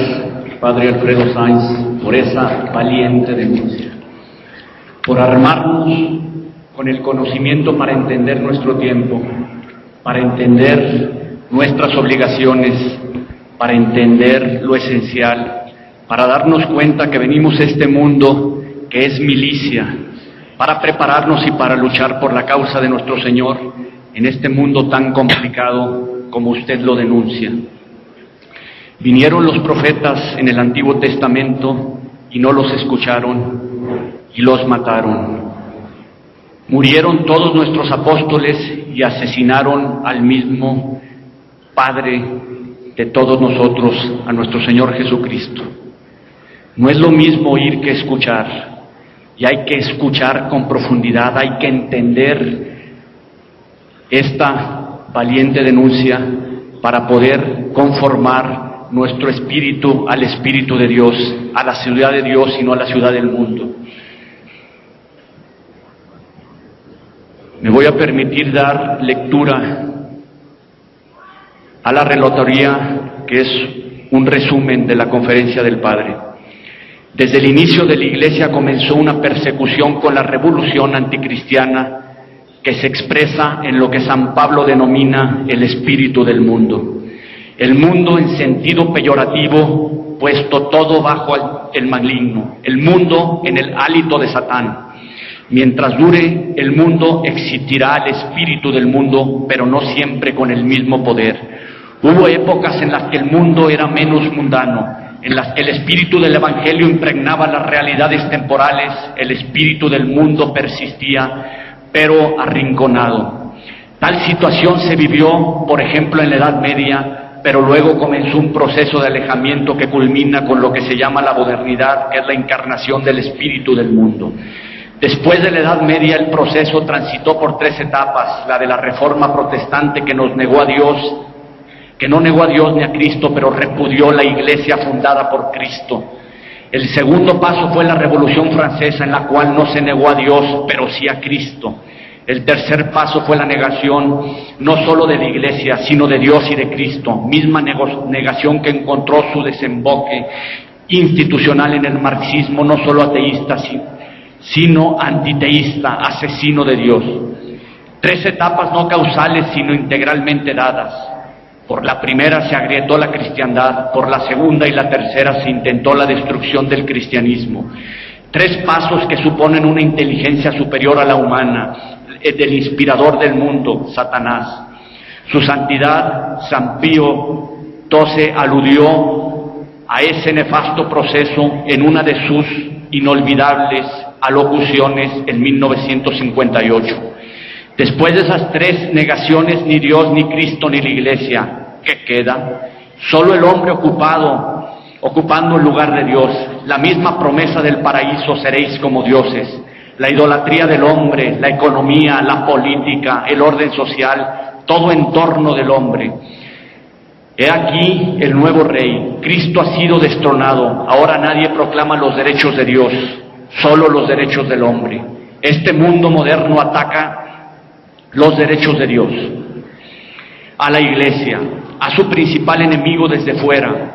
Padre Alfredo Sainz, por esa valiente denuncia, por armarnos con el conocimiento para entender nuestro tiempo, para entender nuestras obligaciones, para entender lo esencial, para darnos cuenta que venimos a este mundo que es milicia, para prepararnos y para luchar por la causa de nuestro Señor en este mundo tan complicado como usted lo denuncia. Vinieron los profetas en el Antiguo Testamento y no los escucharon y los mataron. Murieron todos nuestros apóstoles y asesinaron al mismo Padre de todos nosotros, a nuestro Señor Jesucristo. No es lo mismo oír que escuchar, y hay que escuchar con profundidad, hay que entender esta valiente denuncia para poder conformar nuestro espíritu al espíritu de Dios, a la ciudad de Dios y no a la ciudad del mundo. Me voy a permitir dar lectura a la relatoría que es un resumen de la conferencia del Padre. Desde el inicio de la Iglesia comenzó una persecución con la revolución anticristiana que se expresa en lo que San Pablo denomina el espíritu del mundo el mundo en sentido peyorativo, puesto todo bajo el maligno, el mundo en el hálito de Satán. Mientras dure el mundo, existirá el espíritu del mundo, pero no siempre con el mismo poder. Hubo épocas en las que el mundo era menos mundano, en las que el espíritu del Evangelio impregnaba las realidades temporales, el espíritu del mundo persistía, pero arrinconado. Tal situación se vivió, por ejemplo, en la Edad Media, pero luego comenzó un proceso de alejamiento que culmina con lo que se llama la modernidad, que es la encarnación del espíritu del mundo. Después de la Edad Media el proceso transitó por tres etapas, la de la reforma protestante que nos negó a Dios, que no negó a Dios ni a Cristo, pero repudió la iglesia fundada por Cristo. El segundo paso fue la Revolución Francesa, en la cual no se negó a Dios, pero sí a Cristo. El tercer paso fue la negación no solo de la Iglesia, sino de Dios y de Cristo, misma negación que encontró su desemboque institucional en el marxismo, no solo ateísta, sino antiteísta, asesino de Dios. Tres etapas no causales, sino integralmente dadas. Por la primera se agrietó la cristiandad, por la segunda y la tercera se intentó la destrucción del cristianismo. Tres pasos que suponen una inteligencia superior a la humana, del inspirador del mundo, Satanás. Su santidad, San Pío XII, aludió a ese nefasto proceso en una de sus inolvidables alocuciones en 1958. Después de esas tres negaciones, ni Dios, ni Cristo, ni la Iglesia, ¿qué queda? Solo el hombre ocupado, ocupando el lugar de Dios, la misma promesa del paraíso, seréis como dioses, la idolatría del hombre, la economía, la política, el orden social, todo en torno del hombre. He aquí el nuevo rey, Cristo ha sido destronado, ahora nadie proclama los derechos de Dios, solo los derechos del hombre. Este mundo moderno ataca los derechos de Dios, a la iglesia, a su principal enemigo desde fuera,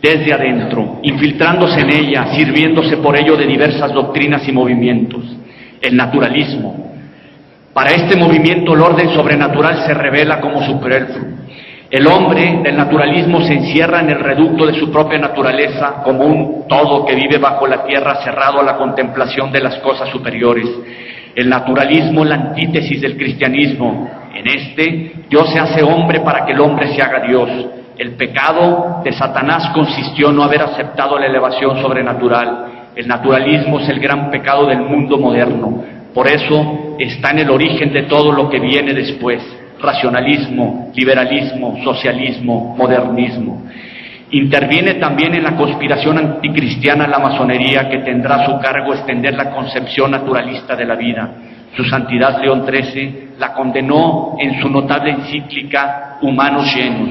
desde adentro, infiltrándose en ella, sirviéndose por ello de diversas doctrinas y movimientos, el naturalismo. Para este movimiento el orden sobrenatural se revela como superfluo. El hombre del naturalismo se encierra en el reducto de su propia naturaleza como un todo que vive bajo la tierra cerrado a la contemplación de las cosas superiores el naturalismo, la antítesis del cristianismo. En este, Dios se hace hombre para que el hombre se haga Dios. El pecado de Satanás consistió en no haber aceptado la elevación sobrenatural. El naturalismo es el gran pecado del mundo moderno. Por eso está en el origen de todo lo que viene después. Racionalismo, liberalismo, socialismo, modernismo. Interviene también en la conspiración anticristiana la masonería que tendrá a su cargo extender la concepción naturalista de la vida. Su Santidad León XIII la condenó en su notable encíclica Humanos llenos.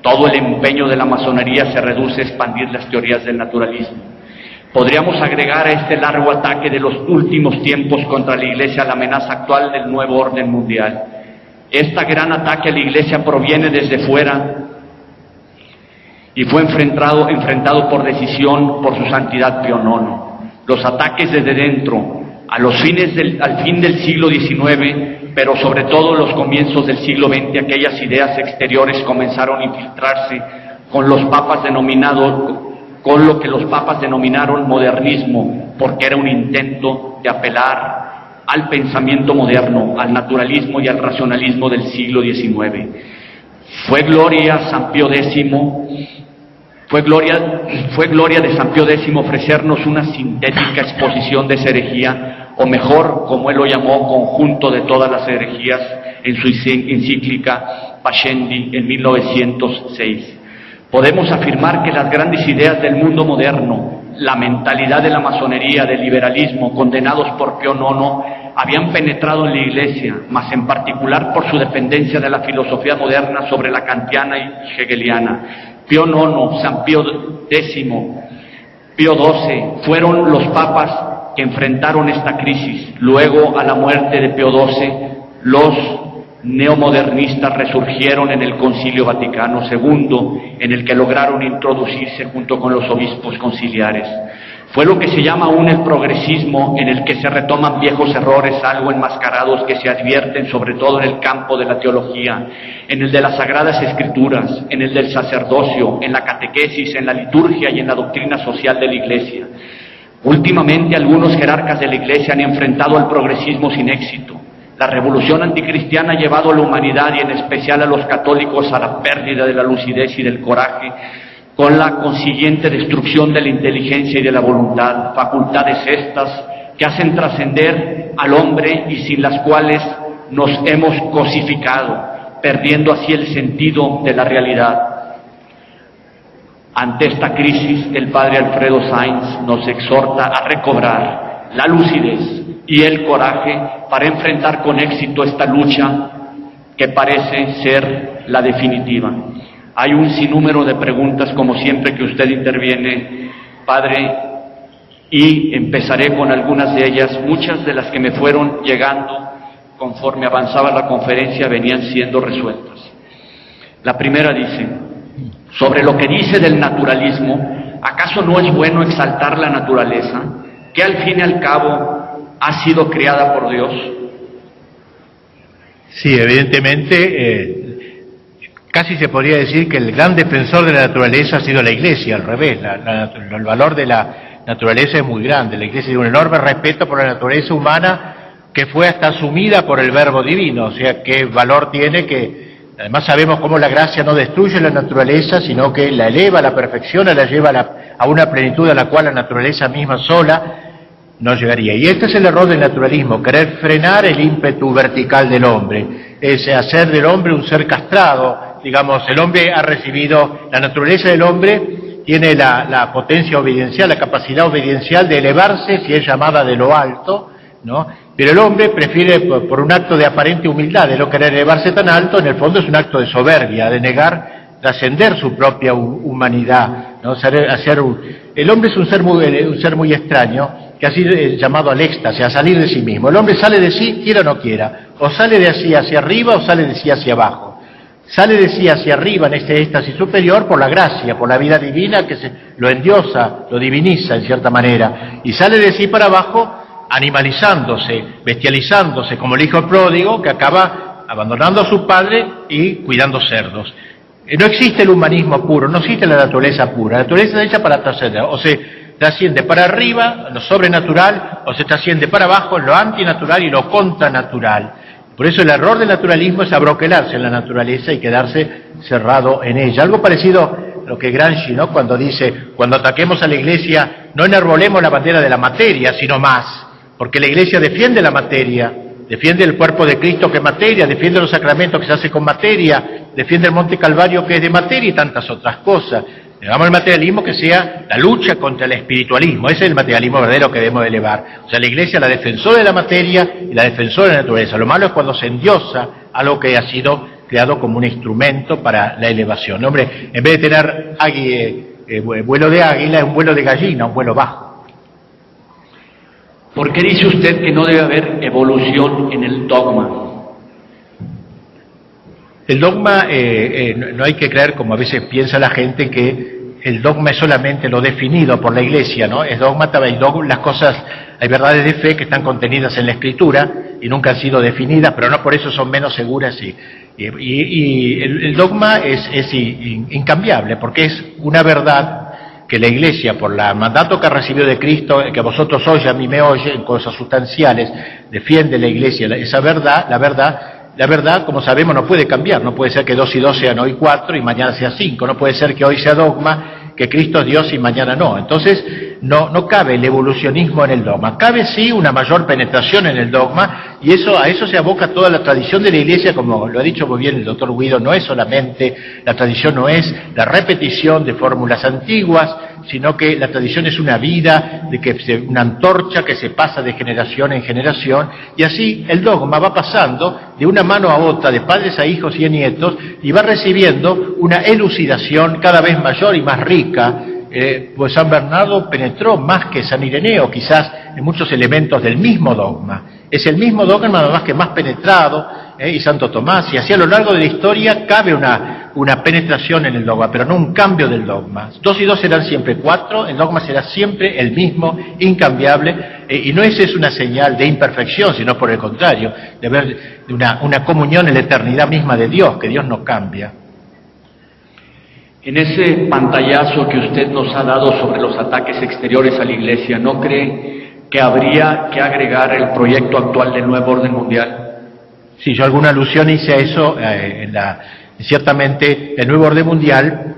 Todo el empeño de la masonería se reduce a expandir las teorías del naturalismo. Podríamos agregar a este largo ataque de los últimos tiempos contra la Iglesia la amenaza actual del nuevo orden mundial. Este gran ataque a la Iglesia proviene desde fuera y fue enfrentado, enfrentado por decisión por su santidad IX. Los ataques desde dentro, a los fines del, al fin del siglo XIX, pero sobre todo los comienzos del siglo XX, aquellas ideas exteriores comenzaron a infiltrarse con los papas denominados, con lo que los papas denominaron modernismo, porque era un intento de apelar al pensamiento moderno, al naturalismo y al racionalismo del siglo XIX. Fue gloria San Pío X fue gloria, fue gloria de San Pío X ofrecernos una sintética exposición de esa herejía, o mejor, como él lo llamó, conjunto de todas las herejías, en su encíclica Pascendi en 1906. Podemos afirmar que las grandes ideas del mundo moderno, la mentalidad de la masonería, del liberalismo, condenados por Pío IX, habían penetrado en la Iglesia, más en particular por su dependencia de la filosofía moderna sobre la kantiana y hegeliana Pío IX, San Pío X, Pío XII, fueron los papas que enfrentaron esta crisis. Luego, a la muerte de Pío XII, los neomodernistas resurgieron en el Concilio Vaticano II, en el que lograron introducirse junto con los obispos conciliares. Fue lo que se llama aún el progresismo, en el que se retoman viejos errores algo enmascarados que se advierten sobre todo en el campo de la teología, en el de las sagradas escrituras, en el del sacerdocio, en la catequesis, en la liturgia y en la doctrina social de la Iglesia. Últimamente algunos jerarcas de la Iglesia han enfrentado al progresismo sin éxito. La revolución anticristiana ha llevado a la humanidad y en especial a los católicos a la pérdida de la lucidez y del coraje con la consiguiente destrucción de la inteligencia y de la voluntad, facultades estas que hacen trascender al hombre y sin las cuales nos hemos cosificado, perdiendo así el sentido de la realidad. Ante esta crisis, el padre Alfredo Sainz nos exhorta a recobrar la lucidez y el coraje para enfrentar con éxito esta lucha que parece ser la definitiva. Hay un sinnúmero de preguntas, como siempre que usted interviene, Padre, y empezaré con algunas de ellas. Muchas de las que me fueron llegando conforme avanzaba la conferencia venían siendo resueltas. La primera dice, sobre lo que dice del naturalismo, ¿acaso no es bueno exaltar la naturaleza, que al fin y al cabo ha sido creada por Dios? Sí, evidentemente eh, Casi se podría decir que el gran defensor de la naturaleza ha sido la Iglesia, al revés. el valor de la naturaleza es muy grande. La Iglesia tiene un enorme respeto por la naturaleza humana que fue hasta asumida por el Verbo Divino. O sea, qué valor tiene que Además sabemos cómo la gracia no destruye la naturaleza, sino que la eleva, la perfecciona, la lleva a, una plenitud a la cual la naturaleza misma sola no llegaría. Y este es el error del naturalismo, querer frenar el ímpetu vertical del hombre, es hacer del hombre un ser castrado. Digamos, el hombre ha recibido, la naturaleza del hombre tiene la, la potencia obediencial, la capacidad obediencial de elevarse, si es llamada de lo alto, ¿no? Pero el hombre prefiere, por, un acto de aparente humildad, de no querer elevarse tan alto, en el fondo es un acto de soberbia, de negar, trascender su propia humanidad. ¿no? Hacer, el hombre es un ser, muy, un ser muy extraño, que sido eh, llamado al éxtasis, a salir de sí mismo. El hombre sale de sí, quiera o no quiera, o sale de sí hacia arriba o sale de sí hacia abajo. Sale de sí hacia arriba en este éxtasis superior por la gracia, por la vida divina que se, lo endiosa, lo diviniza en cierta manera, y sale de sí para abajo animalizándose, bestializándose como el hijo pródigo que acaba abandonando a su padre y cuidando cerdos. Eh, no existe el humanismo puro, no existe la naturaleza pura. La naturaleza es hecha para trascender, o se trasciende para arriba, lo sobrenatural, o se trasciende para abajo, lo antinatural y lo contranatural. Por eso el error del naturalismo es abroquelarse en la naturaleza y quedarse cerrado en ella. Algo parecido a lo que Gramsci, ¿no? Cuando dice, cuando ataquemos a la iglesia, no enarbolemos la bandera de la materia, sino más porque la Iglesia defiende la materia, defiende el cuerpo de Cristo que es materia, defiende los sacramentos que se hace con materia, defiende el Monte Calvario que es de materia y tantas otras cosas. Llegamos al materialismo que sea la lucha contra el espiritualismo, ese es el materialismo verdadero que debemos elevar. O sea, la Iglesia la defensora de la materia y la defensora de la naturaleza. Lo malo es cuando se endiosa algo que ha sido creado como un instrumento para la elevación. Hombre, en vez de tener eh, vuelo de águila, es un vuelo de gallina, un vuelo bajo. ¿Por qué dice usted que no debe haber evolución en el dogma? El dogma, eh, eh, no hay que creer, como a veces piensa la gente, que el dogma es solamente lo definido por la Iglesia, ¿no? Es dogma, hay las cosas, hay verdades de fe que están contenidas en la Escritura y nunca han sido definidas, pero no por eso son menos seguras y, y, el, dogma es, es incambiable, porque es una verdad que la Iglesia, por el mandato que ha recibido de Cristo, que vosotros hoy a mí me oye en cosas sustanciales, defiende la Iglesia esa verdad, la verdad, la verdad, como sabemos, no puede cambiar, no puede ser que dos y dos sean hoy cuatro y mañana sea cinco, no puede ser que hoy sea dogma que Cristo es Dios y mañana no. Entonces, no, no cabe el evolucionismo en el dogma. Cabe sí una mayor penetración en el dogma y eso, a eso se aboca toda la tradición de la Iglesia, como lo ha dicho muy bien el doctor Guido, no es solamente, la tradición no es la repetición de fórmulas antiguas, sino que la tradición es una vida, de que una antorcha que se pasa de generación en generación, y así el dogma va pasando de una mano a otra, de padres a hijos y a nietos, y va recibiendo una elucidación cada vez mayor y más rica. Eh, pues San Bernardo penetró más que San Ireneo, quizás en muchos elementos del mismo dogma. Es el mismo dogma, nada más que más penetrado, ¿eh? y Santo Tomás, y así a lo largo de la historia cabe una, una penetración en el dogma, pero no un cambio del dogma. Dos y dos serán siempre cuatro, el dogma será siempre el mismo, incambiable, eh, y no esa es una señal de imperfección, sino por el contrario, de ver una, una comunión en la eternidad misma de Dios, que Dios no cambia. En ese pantallazo que usted nos ha dado sobre los ataques exteriores a la Iglesia, ¿no cree que habría que agregar el proyecto actual del nuevo orden mundial? Sí, yo alguna alusión hice a eso, eh, en la, ciertamente el nuevo orden mundial,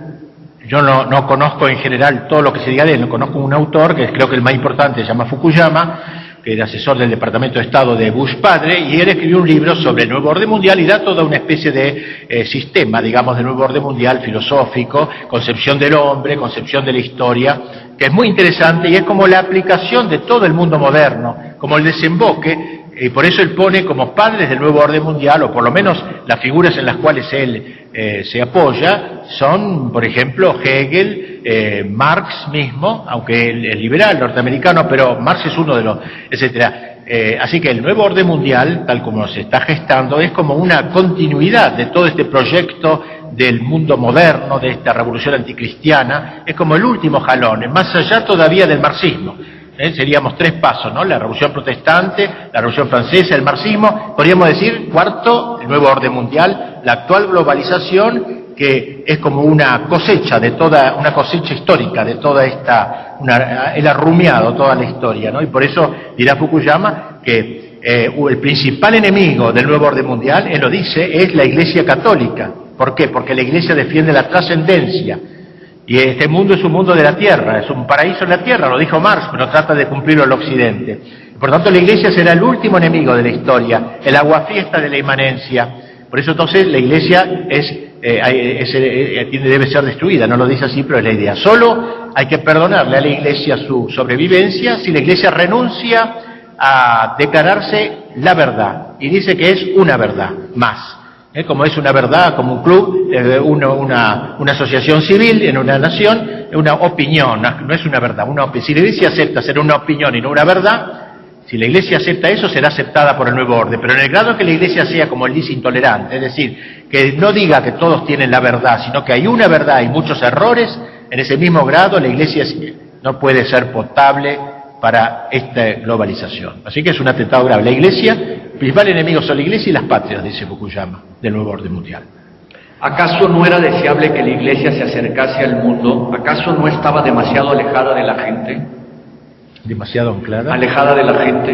yo no, no, conozco en general todo lo que se diga de él, no conozco un autor, que creo que el más importante se llama Fukuyama, que era asesor del Departamento de Estado de Bush padre, y él escribió un libro sobre el nuevo orden mundial y da toda una especie de eh, sistema, digamos, del nuevo orden mundial filosófico, concepción del hombre, concepción de la historia, que es muy interesante y es como la aplicación de todo el mundo moderno, como el desemboque y por eso él pone como padres del nuevo orden mundial, o por lo menos las figuras en las cuales él eh, se apoya, son, por ejemplo, Hegel, eh, Marx mismo, aunque él es liberal norteamericano, pero Marx es uno de los, etcétera. Eh, así que el nuevo orden mundial, tal como se está gestando, es como una continuidad de todo este proyecto del mundo moderno, de esta revolución anticristiana, es como el último jalón, más allá todavía del marxismo. ¿Eh? seríamos tres pasos, ¿no? La revolución protestante, la revolución francesa, el marxismo, podríamos decir, cuarto, el nuevo orden mundial, la actual globalización, que es como una cosecha de toda, una cosecha histórica de toda esta, una, el arrumiado, toda la historia, ¿no? Y por eso dirá Fukuyama que eh, el principal enemigo del nuevo orden mundial, él lo dice, es la Iglesia Católica. ¿Por qué? Porque la Iglesia defiende la trascendencia. Y este mundo es un mundo de la tierra, es un paraíso en la tierra, lo dijo Marx, pero trata de cumplirlo el occidente. Por tanto, la Iglesia será el último enemigo de la historia, el aguafiesta de la inmanencia. Por eso entonces la Iglesia es, eh, eh, debe ser destruida, no lo dice así, pero es la idea. Solo hay que perdonarle a la Iglesia su sobrevivencia si la Iglesia renuncia a declararse la verdad y dice que es una verdad más. ¿Eh? como es una verdad, como un club, eh, una, asociación civil en una nación, una opinión, no es una verdad. Una, si la Iglesia acepta ser una opinión y no una verdad, si la Iglesia acepta eso, será aceptada por el nuevo orden. Pero en el grado que la Iglesia sea como el lis intolerante, es decir, que no diga que todos tienen la verdad, sino que hay una verdad y muchos errores, en ese mismo grado la Iglesia no puede ser potable para esta globalización. Así que es un atentado grave. La Iglesia, el principal enemigo son la Iglesia y las patrias, dice Fukuyama, del nuevo orden mundial. ¿Acaso no era deseable que la Iglesia se acercase al mundo? ¿Acaso no estaba demasiado alejada de la gente? ¿Demasiado anclada? ¿Alejada de la gente?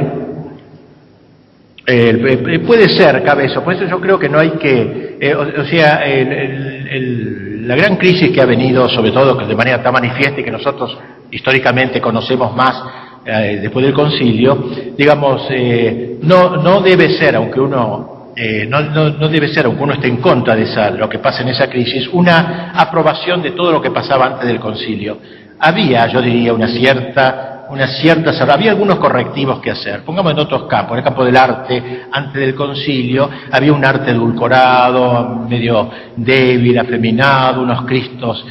Eh, eh, puede ser, cabe eso. Por eso yo creo que no hay que... Eh, o, sea, la gran crisis que ha venido, sobre todo de manera tan manifiesta y que nosotros históricamente conocemos más eh, después del concilio, digamos, eh, no, no debe ser, aunque uno eh, no, no, debe ser, aunque uno esté en contra de esa, lo que pasa en esa crisis, una aprobación de todo lo que pasaba antes del concilio. Había, yo diría, una cierta, una cierta, había algunos correctivos que hacer. Pongamos en otros campos, en el campo del arte, antes del concilio, había un arte edulcorado, medio débil, afeminado, unos cristos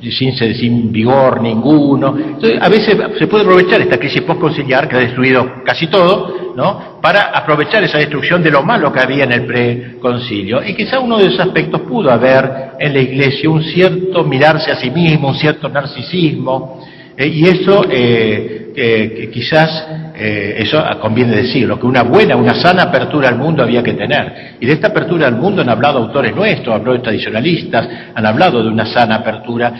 sin, sin vigor ninguno. Entonces, a veces se puede aprovechar esta crisis postconciliar que ha destruido casi todo, ¿no? Para aprovechar esa destrucción de lo malo que había en el preconcilio. Y quizá uno de esos aspectos pudo haber en la Iglesia un cierto mirarse a sí mismo, un cierto narcisismo, eh, y eso eh, quizás eh, eso conviene decirlo, que una buena, una sana apertura al mundo había que tener. Y de esta apertura al mundo han hablado autores nuestros, han hablado tradicionalistas, han hablado de una sana apertura,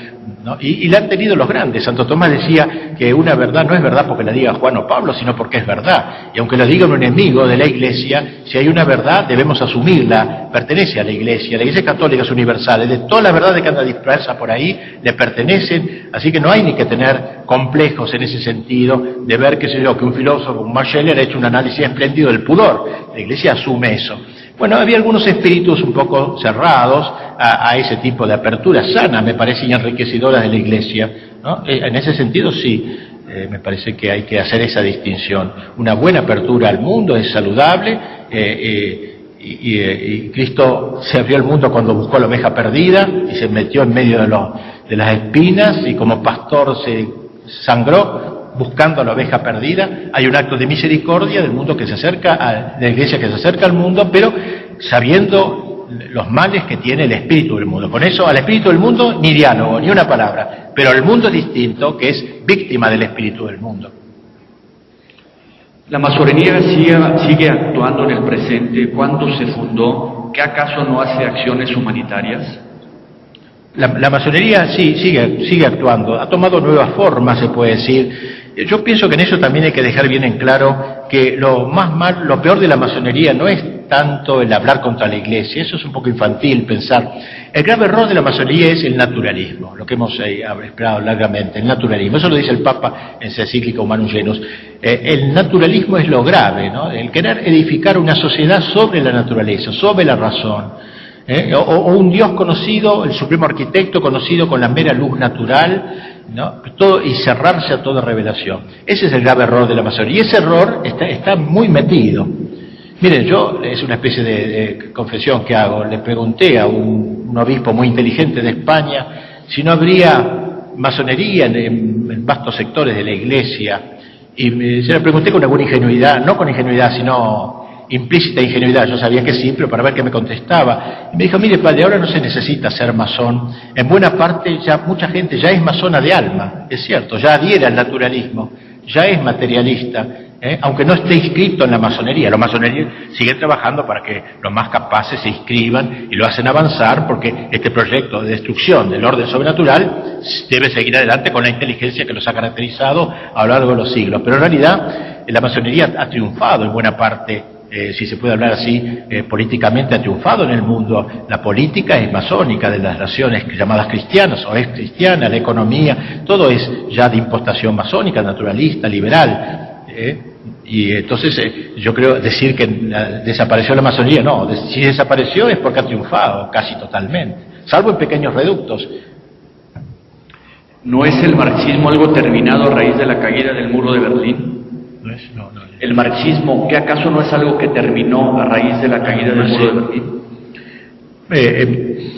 y, la han tenido los grandes. Santo Tomás decía que una verdad no es verdad porque la diga Juan o Pablo, sino porque es verdad. Y aunque la diga un enemigo de la Iglesia, si hay una verdad debemos asumirla, pertenece a la Iglesia. La Iglesia católica es universal, de todas las verdades que andan dispersas por ahí, le pertenecen, así que no hay ni que tener complejos en ese sentido de ver, qué sé yo, que un filósofo, un Marscheller, ha hecho un análisis espléndido del pudor. La Iglesia asume eso. Bueno, había algunos espíritus un poco cerrados a, ese tipo de apertura sana, me parece, y enriquecedora de la Iglesia. Eh, en ese sentido, sí, eh, me parece que hay que hacer esa distinción. Una buena apertura al mundo es saludable. Eh, y, Cristo se abrió al mundo cuando buscó la oveja perdida y se metió en medio de, de las espinas y como pastor se sangró buscando a la oveja perdida, hay un acto de misericordia del mundo que se acerca, a, de la iglesia que se acerca al mundo, pero sabiendo los males que tiene el espíritu del mundo. Por eso al espíritu del mundo ni diálogo, ni una palabra, pero al mundo distinto que es víctima del espíritu del mundo. La masonería sigue, actuando en el presente. ¿Cuándo se fundó? ¿Qué acaso no hace acciones humanitarias? La, masonería sí, sigue, sigue actuando, ha tomado nuevas formas, se puede decir. Yo pienso que en eso también hay que dejar bien en claro que lo más mal, lo peor de la masonería no es tanto el hablar contra la iglesia, eso es un poco infantil pensar. El grave error de la masonería es el naturalismo, lo que hemos eh, largamente, el naturalismo. Eso lo dice el Papa en su encíclica Humanum Genus. Eh, el naturalismo es lo grave, ¿no? El querer edificar una sociedad sobre la naturaleza, sobre la razón. ¿eh? o, un Dios conocido, el supremo arquitecto conocido con la mera luz natural, ¿no? Todo, y cerrarse a toda revelación. Ese es el grave error de la masonería. Y ese error está, está muy metido. Miren, yo, es una especie de, confesión que hago, le pregunté a un, obispo muy inteligente de España si no habría masonería en, vastos sectores de la iglesia, y se le pregunté con alguna ingenuidad, no con ingenuidad, sino implícita ingenuidad, yo sabía que sí, pero para ver qué me contestaba. Y me dijo, mire padre, ahora no se necesita ser masón, en buena parte ya mucha gente ya es masona de alma, es cierto, ya adhiere al naturalismo, ya es materialista, ¿eh? aunque no esté inscrito en la masonería. Los masonería siguen trabajando para que los más capaces se inscriban y lo hacen avanzar porque este proyecto de destrucción del orden sobrenatural debe seguir adelante con la inteligencia que los ha caracterizado a lo largo de los siglos. Pero en realidad la masonería ha triunfado en buena parte eh, si se puede hablar así, eh, políticamente ha triunfado en el mundo. La política es masónica de las naciones llamadas cristianas o es cristiana, la economía, todo es ya de impostación masónica, naturalista, liberal. Eh, y entonces yo creo decir que desapareció la masonería, no, si desapareció es porque ha triunfado casi totalmente, salvo en pequeños reductos. ¿No es el marxismo algo terminado a raíz de la caída del muro de Berlín? El marxismo, ¿qué acaso no es algo que terminó a raíz de la caída del muro de Berlín? Eh, eh,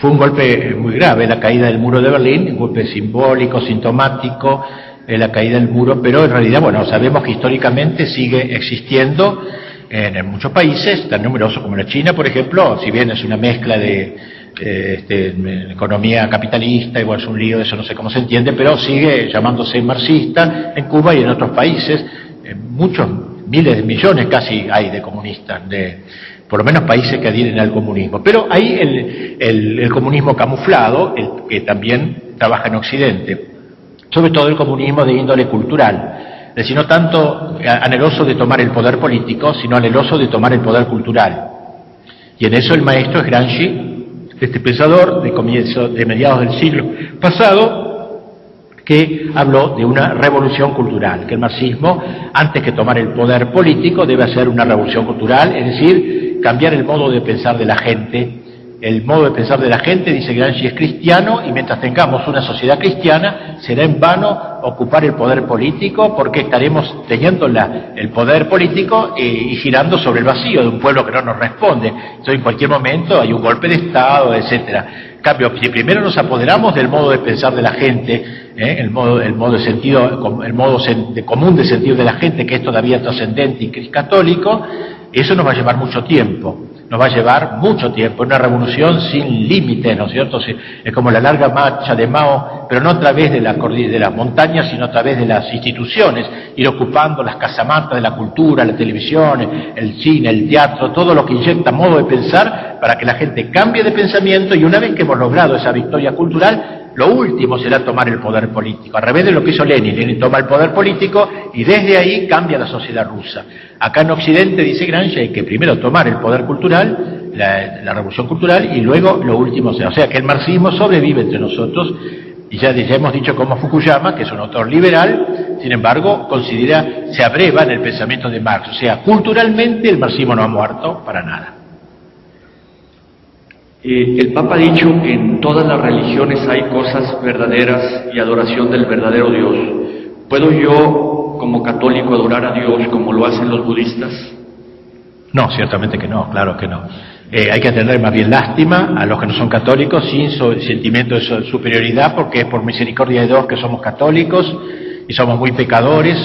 fue un golpe muy grave la caída del muro de Berlín, un golpe simbólico, sintomático, eh, la caída del muro, pero en realidad, bueno, sabemos que históricamente sigue existiendo en, muchos países, tan numerosos como la China, por ejemplo, si bien es una mezcla de este, economía capitalista, igual es un lío, eso no sé cómo se entiende, pero sigue llamándose marxista en Cuba y en otros países muchos, miles de millones casi hay de comunistas, de por lo menos países que adhieren al comunismo. Pero hay el, comunismo camuflado, el que también trabaja en Occidente, sobre todo el comunismo de índole cultural. Es decir, no tanto anheloso de tomar el poder político, sino anheloso de tomar el poder cultural. Y en eso el maestro es Gramsci, este pensador de comienzo, de mediados del siglo pasado, que habló de una revolución cultural, que el marxismo, antes que tomar el poder político, debe hacer una revolución cultural, es decir, cambiar el modo de pensar de la gente. El modo de pensar de la gente, dice Gramsci, es cristiano y mientras tengamos una sociedad cristiana, será en vano ocupar el poder político porque estaremos teniendo el poder político eh, y girando sobre el vacío de un pueblo que no nos responde. Entonces, en cualquier momento hay un golpe de Estado, etcétera. cambio, si primero nos apoderamos del modo de pensar de la gente, ¿eh? el modo, el modo de sentido, el modo de común de sentido de la gente, que es todavía trascendente y católico, eso nos va a llevar mucho tiempo, nos va a llevar mucho tiempo, una revolución sin límites, ¿no es cierto? Es como la larga marcha de Mao, pero no a través de, la, de las montañas, sino a través de las instituciones, ir ocupando las casamatas de la cultura, la televisión, el cine, el teatro, todo lo que inyecta modo de pensar para que la gente cambie de pensamiento y una vez que hemos logrado esa victoria cultural, lo último será tomar el poder político, al revés de lo que hizo Lenin. Lenin toma el poder político y desde ahí cambia la sociedad rusa. Acá en Occidente, dice Gramsci, hay que primero tomar el poder cultural, la, revolución cultural, y luego lo último sea. O sea que el marxismo sobrevive entre nosotros, y ya, ya hemos dicho como Fukuyama, que es un autor liberal, sin embargo, considera, se abreva en el pensamiento de Marx. O sea, culturalmente el marxismo no ha muerto para nada. Eh, el Papa ha dicho que en todas las religiones hay cosas verdaderas y adoración del verdadero Dios. ¿Puedo yo, como católico, adorar a Dios como lo hacen los budistas? No, ciertamente que no, claro que no. Eh, hay que tener más bien lástima a los que no son católicos sin sentimiento de superioridad, porque es por misericordia de Dios que somos católicos y somos muy pecadores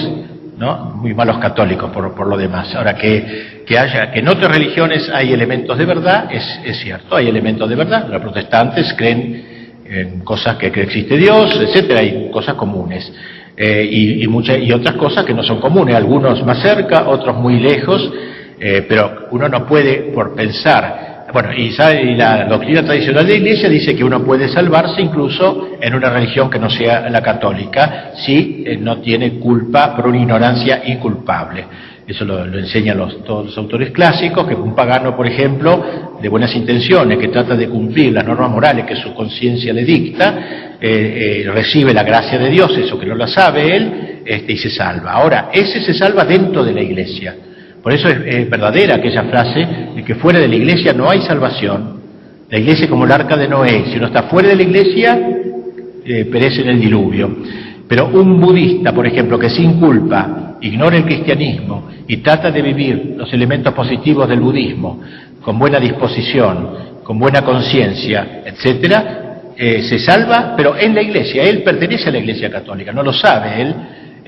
¿no? Muy malos católicos por, por lo demás. Ahora, que, que, haya, que en otras religiones hay elementos de verdad, es, es cierto, hay elementos de verdad. Los protestantes creen en cosas que, que existe Dios, etcétera, hay cosas comunes. Eh, y, y, muchas, y otras cosas que no son comunes, algunos más cerca, otros muy lejos, eh, pero uno no puede, por pensar bueno, y, la doctrina tradicional de la Iglesia dice que uno puede salvarse incluso en una religión que no sea la católica si eh, no tiene culpa por una ignorancia inculpable. Eso lo, enseñan los, todos los autores clásicos, que un pagano, por ejemplo, de buenas intenciones, que trata de cumplir las normas morales que su conciencia le dicta, eh, eh, recibe la gracia de Dios, eso que no la sabe él, este, y se salva. Ahora, ese se salva dentro de la Iglesia. Por eso es, verdadera aquella frase de que fuera de la iglesia no hay salvación. La iglesia es como el arca de Noé. Si uno está fuera de la iglesia, eh, perece en el diluvio. Pero un budista, por ejemplo, que sin culpa ignora el cristianismo y trata de vivir los elementos positivos del budismo con buena disposición, con buena conciencia, etcétera, eh, se salva, pero en la iglesia. Él pertenece a la iglesia católica, no lo sabe él,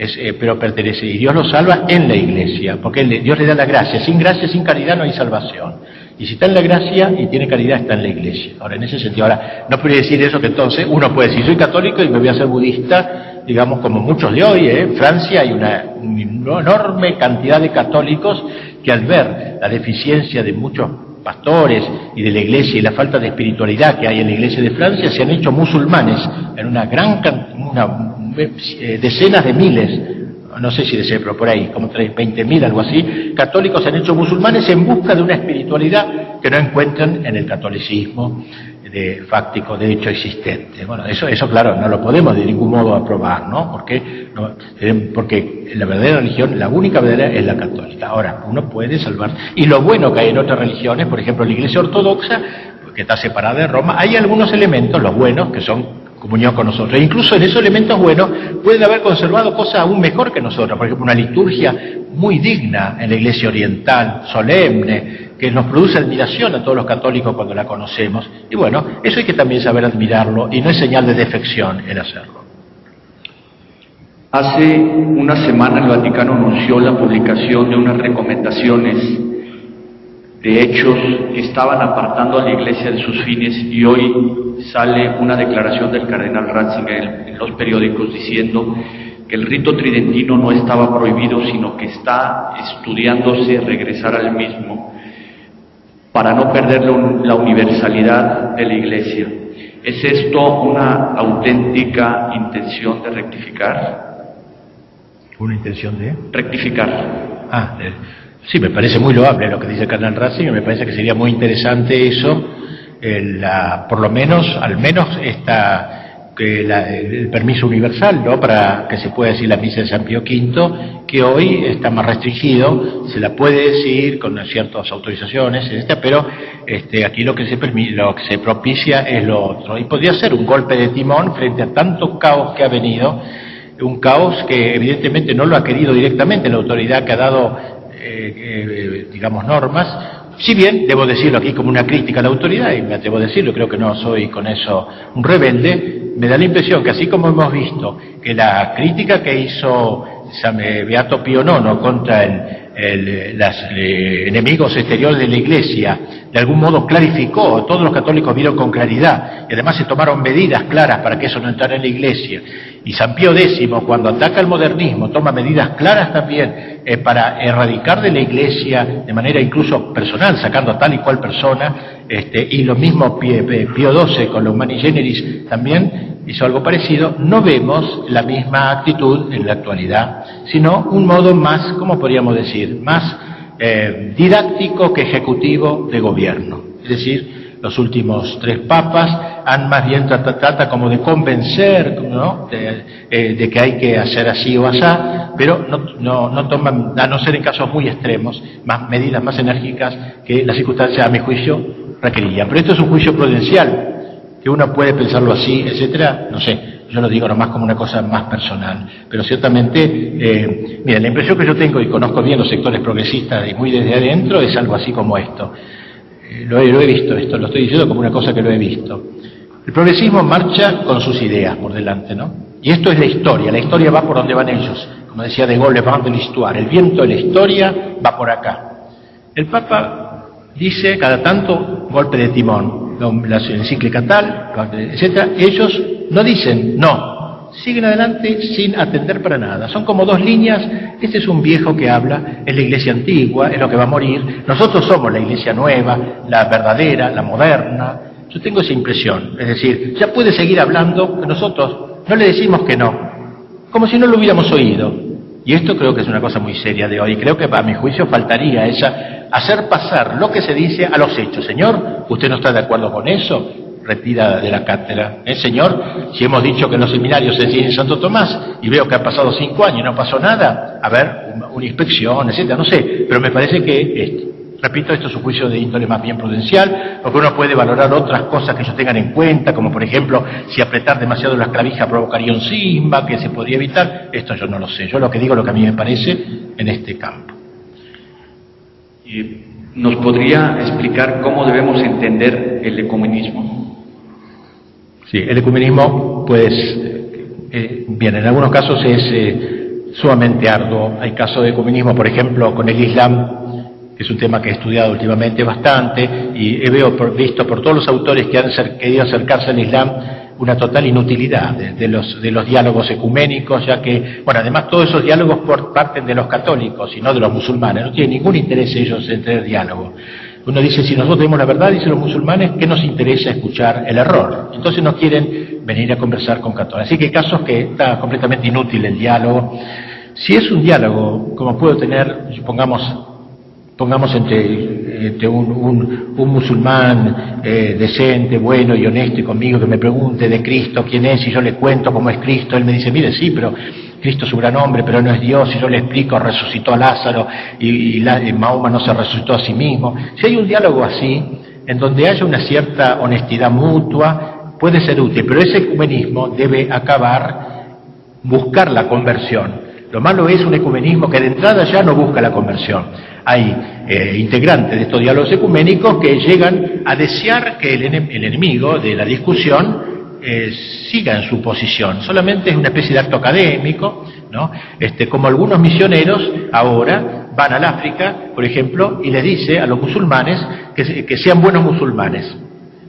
eh, pero pertenece, y Dios lo salva en la iglesia, porque Dios le da la gracia. Sin gracia, sin caridad no hay salvación. Y si está en la gracia y tiene caridad, está en la iglesia. Ahora, en ese sentido, ahora, no puede decir eso que entonces uno puede decir, soy católico y me voy a ser budista, digamos, como muchos de hoy, ¿eh? en Francia hay una, una enorme cantidad de católicos que al ver la deficiencia de muchos pastores y de la iglesia y la falta de espiritualidad que hay en la iglesia de Francia, se han hecho musulmanes en una gran eh, decenas de miles, no sé si de ser, pero por ahí, como 20.000, algo así, católicos se han hecho musulmanes en busca de una espiritualidad que no encuentran en el catolicismo de fáctico de hecho existente. Bueno, eso, eso claro, no lo podemos de ningún modo aprobar, ¿no? Porque, eh, porque la verdadera religión, la única verdadera es la católica. Ahora, uno puede salvar. Y lo bueno que hay en otras religiones, por ejemplo, la Iglesia Ortodoxa, que está separada de Roma, hay algunos elementos, los buenos, que son comunión con nosotros. E incluso en esos elementos buenos pueden haber conservado cosas aún mejor que nosotros. Por ejemplo, una liturgia muy digna en la iglesia oriental, solemne, que nos produce admiración a todos los católicos cuando la conocemos. Y bueno, eso hay que también saber admirarlo y no es señal de defección el hacerlo. Hace una semana el Vaticano anunció la publicación de unas recomendaciones de hechos que estaban apartando a la Iglesia de sus fines y hoy sale una declaración del cardenal Ratzinger en los periódicos diciendo que el rito tridentino no estaba prohibido, sino que está estudiándose regresar al mismo para no perder la universalidad de la Iglesia. ¿Es esto una auténtica intención de rectificar? ¿Una intención de? Rectificar. Ah, Sí, me parece muy loable lo que dice Carnal Racing, me parece que sería muy interesante eso, por lo menos, al menos esta, que el permiso universal, ¿no? Para que se pueda decir la misa de San Pío V, que hoy está más restringido, se la puede decir con ciertas autorizaciones, etc., pero este, aquí lo que, se lo que se propicia es lo otro. Y podría ser un golpe de timón frente a tanto caos que ha venido, un caos que evidentemente no lo ha querido directamente la autoridad que ha dado eh, eh, digamos, normas, si bien, debo decirlo aquí como una crítica a la autoridad, y me atrevo a decirlo, creo que no soy con eso un rebelde, me da la impresión que así como hemos visto que la crítica que hizo Beato Pío IX contra los eh, enemigos exteriores de la Iglesia, de algún modo clarificó, todos los católicos vieron con claridad, y además se tomaron medidas claras para que eso no entrara en la Iglesia, y San Pío X, cuando ataca el modernismo, toma medidas claras también eh, para erradicar de la Iglesia de manera incluso personal, sacando a tal y cual persona, este, y lo mismo Pío, XII con los Humani Generis también hizo algo parecido, no vemos la misma actitud en la actualidad, sino un modo más, ¿cómo podríamos decir?, más eh, didáctico que ejecutivo de gobierno. Es decir, los últimos tres papas, han más bien trata, trata como de convencer ¿no? Eh, de, que hay que hacer así o así, pero no, no, no, toman, a no ser en casos muy extremos, más medidas más enérgicas que las circunstancias, a mi juicio, requerían. Pero esto es un juicio prudencial, que uno puede pensarlo así, etcétera, no sé, yo lo digo nomás como una cosa más personal, pero ciertamente, eh, mira, la impresión que yo tengo, y conozco bien los sectores progresistas y muy desde adentro, es algo así como esto lo he, visto esto, lo estoy diciendo como una cosa que lo he visto. El progresismo marcha con sus ideas por delante, ¿no? Y esto es la historia, la historia va por donde van ellos. Como decía De Gaulle, le de l'histoire, el viento de la historia va por acá. El Papa dice cada tanto golpe de timón, la encíclica tal, etcétera, ellos no dicen no, siguen adelante sin atender para nada. Son como dos líneas. Este es un viejo que habla, es la iglesia antigua, es lo que va a morir. Nosotros somos la iglesia nueva, la verdadera, la moderna. Yo tengo esa impresión. Es decir, ya puede seguir hablando, nosotros no le decimos que no, como si no lo hubiéramos oído. Y esto creo que es una cosa muy seria de hoy. Creo que a mi juicio faltaría esa, hacer pasar lo que se dice a los hechos. Señor, ¿usted no está de acuerdo con eso? Retira de la cátedra. ¿Eh, señor? Si hemos dicho que en los seminarios se enseña en Santo Tomás y veo que ha pasado cinco años y no pasó nada, a ver, una, inspección, etcétera, no sé, pero me parece que, repito, esto es un juicio de índole más bien prudencial, porque uno puede valorar otras cosas que ellos tengan en cuenta, como por ejemplo, si apretar demasiado las clavijas provocaría un simba, que se podría evitar, esto yo no lo sé, yo lo que digo lo que a mí me parece en este campo. ¿Y ¿Nos podría explicar cómo debemos entender el ecumenismo? Sí, el ecumenismo, pues, eh, bien, en algunos casos es eh, sumamente arduo. Hay casos de ecumenismo, por ejemplo, con el Islam, que es un tema que he estudiado últimamente bastante y he veo, visto por todos los autores que han querido acercarse al Islam una total inutilidad de, los, de los diálogos ecuménicos, ya que, bueno, además todos esos diálogos por, parten de los católicos y no de los musulmanes, no tienen ningún interés ellos en tener diálogo. Uno dice, si nosotros tenemos la verdad, dicen los musulmanes, ¿qué nos interesa escuchar el error? Entonces no quieren venir a conversar con católicos. Así que casos que está completamente inútil el diálogo. Si es un diálogo, como puedo tener, supongamos, pongamos entre, un, musulmán eh, decente, bueno y honesto y conmigo que me pregunte de Cristo quién es y yo le cuento cómo es Cristo, él me dice, mire, sí, pero Cristo es un gran hombre, pero no es Dios, y yo le explico, resucitó a Lázaro y, Mahoma no se resucitó a sí mismo. Si hay un diálogo así, en donde haya una cierta honestidad mutua, puede ser útil, pero ese ecumenismo debe acabar buscar la conversión. Lo malo es un ecumenismo que de entrada ya no busca la conversión hay eh, integrantes de estos diálogos ecuménicos que llegan a desear que el, enemigo de la discusión eh, siga en su posición. Solamente es una especie de acto académico, ¿no? Este, como algunos misioneros ahora van al África, por ejemplo, y les dice a los musulmanes que, que sean buenos musulmanes,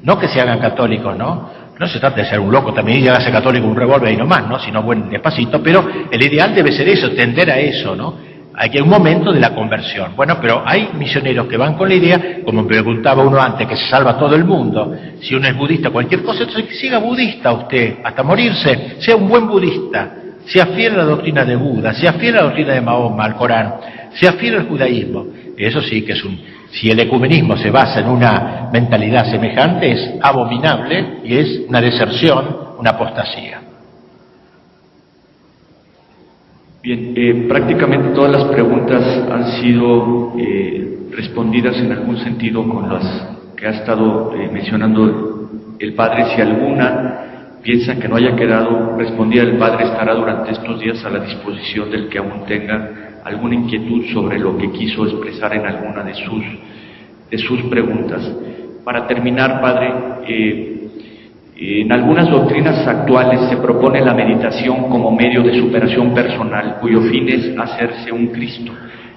no que se hagan católicos, ¿no? No se trata de ser un loco también y ser católico un revólver y no más, ¿no? Sino buen despacito, pero el ideal debe ser eso, tender a eso, ¿no? Hay un momento de la conversión. Bueno, pero hay misioneros que van con la idea, como preguntaba uno antes, que se salva todo el mundo. Si uno es budista, cualquier cosa, entonces siga budista usted hasta morirse. Sea un buen budista. Sea fiel a la doctrina de Buda, sea fiel a la doctrina de Mahoma, al Corán, sea fiel al judaísmo. Eso sí que es un. Si el ecumenismo se basa en una mentalidad semejante, es abominable y es una deserción, una apostasía. Bien, eh, prácticamente todas las preguntas han sido eh, respondidas en algún sentido con las que ha estado eh, mencionando el padre. Si alguna piensa que no haya quedado respondida, el padre estará durante estos días a la disposición del que aún tenga alguna inquietud sobre lo que quiso expresar en alguna de sus, de sus preguntas. Para terminar, padre, en algunas doctrinas actuales se propone la meditación como medio de superación personal, cuyo fin es hacerse un Cristo.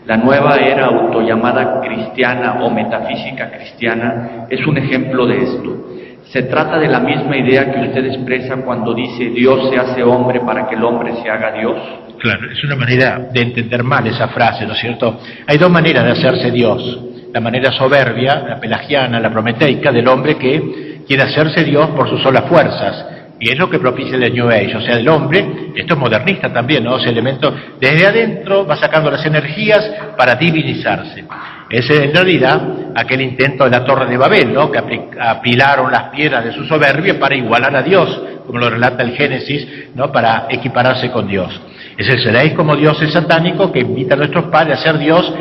La nueva era autollamada cristiana o metafísica cristiana es un ejemplo de esto. Se trata de la misma idea que usted expresa cuando dice Dios se hace hombre para que el hombre se haga Dios. Claro, es una manera de entender mal esa frase, ¿no es cierto? Hay dos maneras de hacerse Dios. La manera soberbia, la pelagiana, la prometeica del hombre que quiere hacerse Dios por sus solas fuerzas. Y es lo que propicia el New Age, o sea, el hombre, esto es modernista también, ¿no? Ese elemento desde adentro va sacando las energías para divinizarse. Es en realidad aquel intento de la Torre de Babel, ¿no? Que apilaron las piedras de su soberbia para igualar a Dios, como lo relata el Génesis, ¿no? Para equipararse con Dios. Es el seréis como dioses satánico que invita a nuestros padres a ser Dios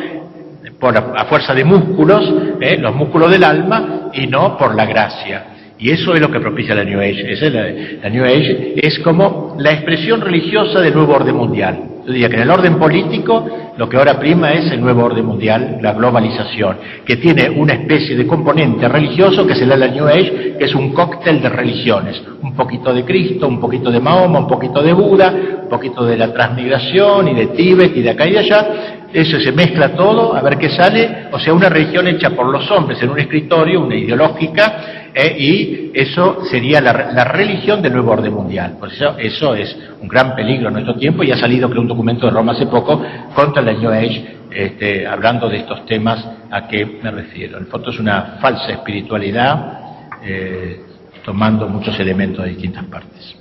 por a, fuerza de músculos, ¿eh? los músculos del alma, y no por la gracia. Y eso es lo que propicia la New Age. es la, New Age es como la expresión religiosa del nuevo orden mundial. Yo diría que en el orden político lo que ahora prima es el nuevo orden mundial, la globalización, que tiene una especie de componente religioso que se da la New Age, que es un cóctel de religiones. Un poquito de Cristo, un poquito de Mahoma, un poquito de Buda, un poquito de la transmigración y de Tíbet y de acá y de allá, eso se mezcla todo, a ver qué sale, o sea, una religión hecha por los hombres en un escritorio, una ideológica, y eso sería la, religión del nuevo orden mundial. Por eso eso es un gran peligro en nuestro tiempo y ha salido, creo, un documento de Roma hace poco contra la New Age, este, hablando de estos temas a que me refiero. En el fondo es una falsa espiritualidad eh, tomando muchos elementos de distintas partes.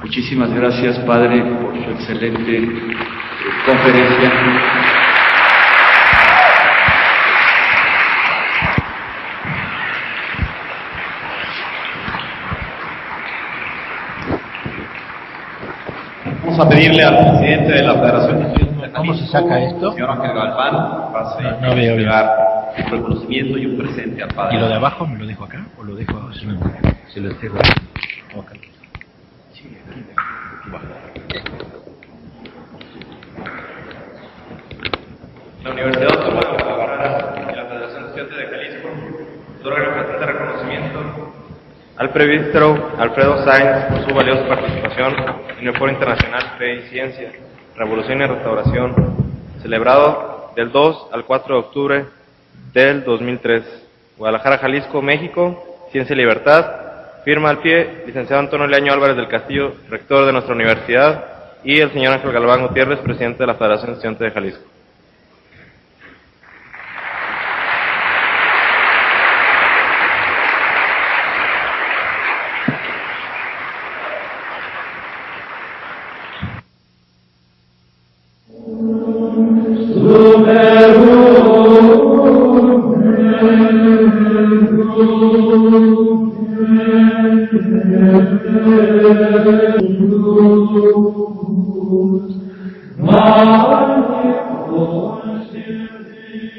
Muchísimas gracias, Padre, por su excelente conferencia. Vamos a pedirle al presidente de la Federación de Estudios ¿Cómo se saca esto? Señor Ángel Galván, pase no, no veo un reconocimiento y un presente al padre. ¿Y lo de abajo me lo dejo acá o lo dejo? Si, si lo dejo. Okay. Aquí abajo. La Universidad Autónoma de Guadalajara y la Federación de Estudiantes de Jalisco otorgan el presente reconocimiento al prevístero Alfredo Sainz por su valiosa participación en el Foro Internacional Fe y Ciencia, Revolución y Restauración, celebrado del 2 al 4 de octubre del 2003. Guadalajara, Jalisco, México, Ciencia y Libertad. Firma al pie, licenciado Antonio Leaño Álvarez del Castillo, rector de nuestra universidad, y el señor Ángel Galván Gutiérrez, presidente de la Federación de Estudiantes de Jalisco.